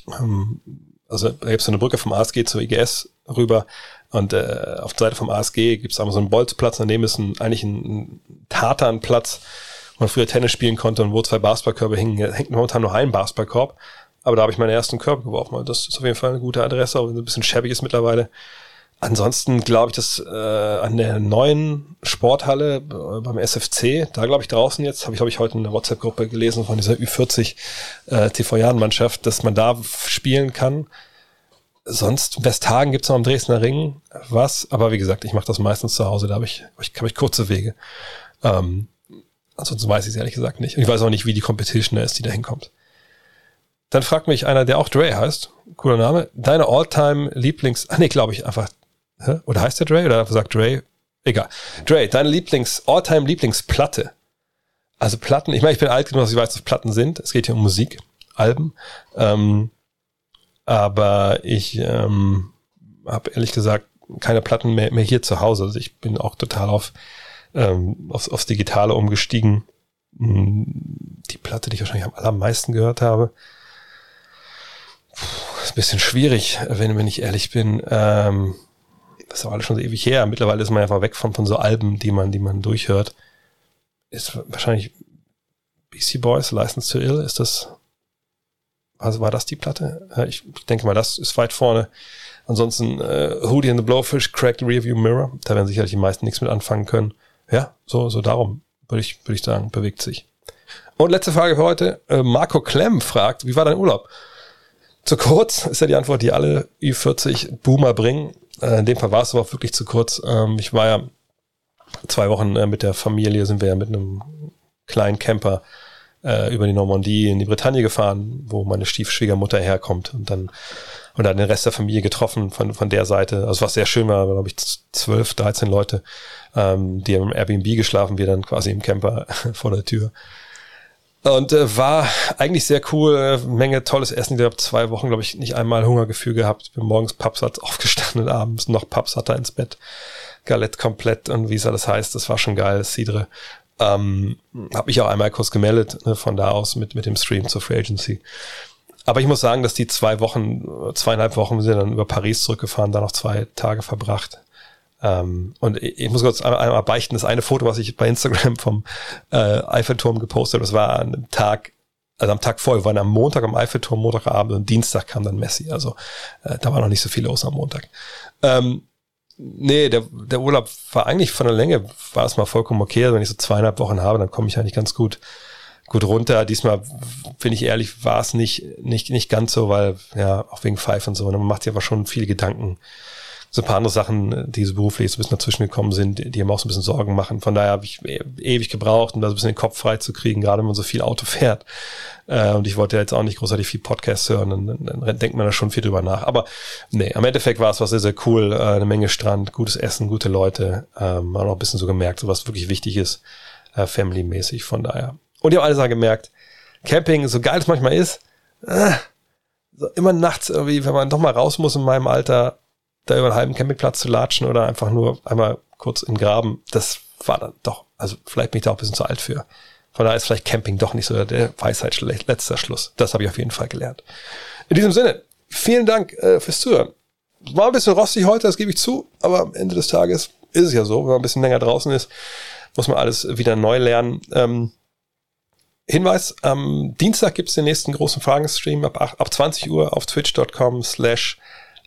ähm, also da gibt's so eine Brücke vom ASG zur IGS rüber und äh, auf der Seite vom ASG gibt's einmal so einen Bolzplatz, daneben ist ein, eigentlich ein, ein Tatanplatz, wo man früher Tennis spielen konnte und wo zwei Basketballkörbe hingen. Hängt momentan nur ein Basketballkorb, aber da habe ich meinen ersten Körper geworfen. Das ist auf jeden Fall eine gute Adresse, auch wenn es ein bisschen schäbig ist mittlerweile. Ansonsten glaube ich, dass äh, an der neuen Sporthalle äh, beim SFC, da glaube ich draußen jetzt, habe ich glaube ich heute in der WhatsApp-Gruppe gelesen von dieser Ü40 äh, TV-Jahren-Mannschaft, dass man da spielen kann. Sonst Westhagen gibt's noch am Dresdner Ring was, aber wie gesagt, ich mache das meistens zu Hause, da habe ich, ich, hab ich kurze Wege. Ähm, ansonsten weiß ich es ehrlich gesagt nicht. Und ich weiß auch nicht, wie die Competition ist, die da hinkommt. Dann fragt mich einer, der auch Dre heißt, cooler Name, deine All-Time Lieblings, ah nee, glaube ich einfach Hä? Oder heißt der Dre? Oder sagt Dre? Egal. Dre, deine Lieblings, Alltime Lieblingsplatte. Also Platten, ich meine, ich bin alt genug, dass ich weiß, was Platten sind. Es geht hier um Musik, Alben. Ähm, aber ich ähm, habe ehrlich gesagt keine Platten mehr, mehr hier zu Hause. Also ich bin auch total auf ähm, aufs, aufs Digitale umgestiegen. Hm, die Platte, die ich wahrscheinlich am allermeisten gehört habe, Puh, ist ein bisschen schwierig, wenn, wenn ich ehrlich bin. Ähm, das ist auch alles schon so ewig her. Mittlerweile ist man einfach weg von, von so Alben, die man, die man durchhört. Ist wahrscheinlich BC Boys, License to Ill, ist das, also war das die Platte? Ich denke mal, das ist weit vorne. Ansonsten äh, Hootie and the Blowfish, Cracked Rearview Mirror, da werden sicherlich die meisten nichts mit anfangen können. Ja, so, so darum, würde ich, würde ich sagen, bewegt sich. Und letzte Frage für heute. Äh, Marco Klemm fragt, wie war dein Urlaub? Zu kurz ist ja die Antwort, die alle Ü40 Boomer bringen. Äh, in dem Fall war es aber auch wirklich zu kurz. Ähm, ich war ja zwei Wochen äh, mit der Familie, sind wir ja mit einem kleinen Camper äh, über die Normandie in die Bretagne gefahren, wo meine Stiefschwiegermutter herkommt und dann und dann den Rest der Familie getroffen von, von der Seite. Also was sehr schön war, glaube ich, zwölf, dreizehn Leute, ähm, die im Airbnb geschlafen, wir dann quasi im Camper vor der Tür. Und äh, war eigentlich sehr cool, Menge tolles Essen. Ich habe zwei Wochen, glaube ich, nicht einmal Hungergefühl gehabt. Bin morgens Pappsatz aufgestanden abends noch Pappsatter ins Bett. Galette komplett und wie es alles heißt, das war schon geil, Cidre. Ähm, habe mich auch einmal kurz gemeldet, ne, von da aus mit, mit dem Stream zur Free Agency. Aber ich muss sagen, dass die zwei Wochen, zweieinhalb Wochen sind dann über Paris zurückgefahren, da noch zwei Tage verbracht. Ähm, und ich, ich muss kurz einmal, beichten, das eine Foto, was ich bei Instagram vom äh, Eiffelturm gepostet habe, das war an einem Tag, also am Tag vorher, wir waren am Montag am Eiffelturm, Montagabend und Dienstag kam dann Messi. Also äh, da war noch nicht so viel los am Montag. Ähm, nee, der, der Urlaub war eigentlich von der Länge, war es mal vollkommen okay. Also wenn ich so zweieinhalb Wochen habe, dann komme ich eigentlich ganz gut gut runter. Diesmal, bin ich ehrlich, war es nicht, nicht, nicht ganz so, weil, ja, auch wegen Pfeife und so. Man macht sich aber schon viele Gedanken, so ein paar andere Sachen, die so beruflich so ein bisschen dazwischen gekommen sind, die, mir auch so ein bisschen Sorgen machen. Von daher habe ich e-, ewig gebraucht, um da so ein bisschen den Kopf frei zu kriegen, gerade wenn man so viel Auto fährt. Äh, und ich wollte jetzt auch nicht großartig viel Podcast hören, dann, dann, denkt man da schon viel drüber nach. Aber nee, am Endeffekt war es was sehr, sehr cool. Äh, eine Menge Strand, gutes Essen, gute Leute. Ähm, man hat auch ein bisschen so gemerkt, so was wirklich wichtig ist, äh, family-mäßig. Von daher. Und ich habe alles gemerkt, Camping, so geil es manchmal ist, äh, so immer nachts irgendwie, wenn man doch mal raus muss in meinem Alter, da über einen halben Campingplatz zu latschen oder einfach nur einmal kurz in den Graben, das war dann doch, also vielleicht bin ich da auch ein bisschen zu alt für. Von daher ist vielleicht Camping doch nicht so der Weisheit letzter Schluss. Das habe ich auf jeden Fall gelernt. In diesem Sinne, vielen Dank äh, fürs Zuhören. War ein bisschen rostig heute, das gebe ich zu, aber am Ende des Tages ist es ja so, wenn man ein bisschen länger draußen ist, muss man alles wieder neu lernen. Ähm, Hinweis, am Dienstag gibt es den nächsten großen Fragenstream ab, ab 20 Uhr auf twitch.com slash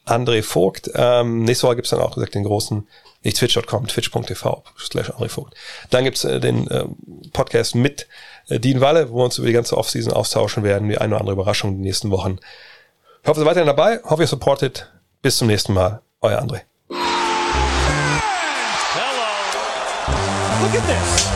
André Vogt. Ähm, nächste Woche gibt's dann auch gesagt den großen, nicht twitch.com, twitch.tv slash André Vogt. Dann gibt's äh, den äh, Podcast mit äh, Dean Walle, wo wir uns über die ganze Offseason austauschen werden, die eine oder andere Überraschung in den nächsten Wochen. Ich hoffe, ihr seid weiterhin dabei, hoffe, ihr supportet. Bis zum nächsten Mal. Euer André. Hello. Look at this.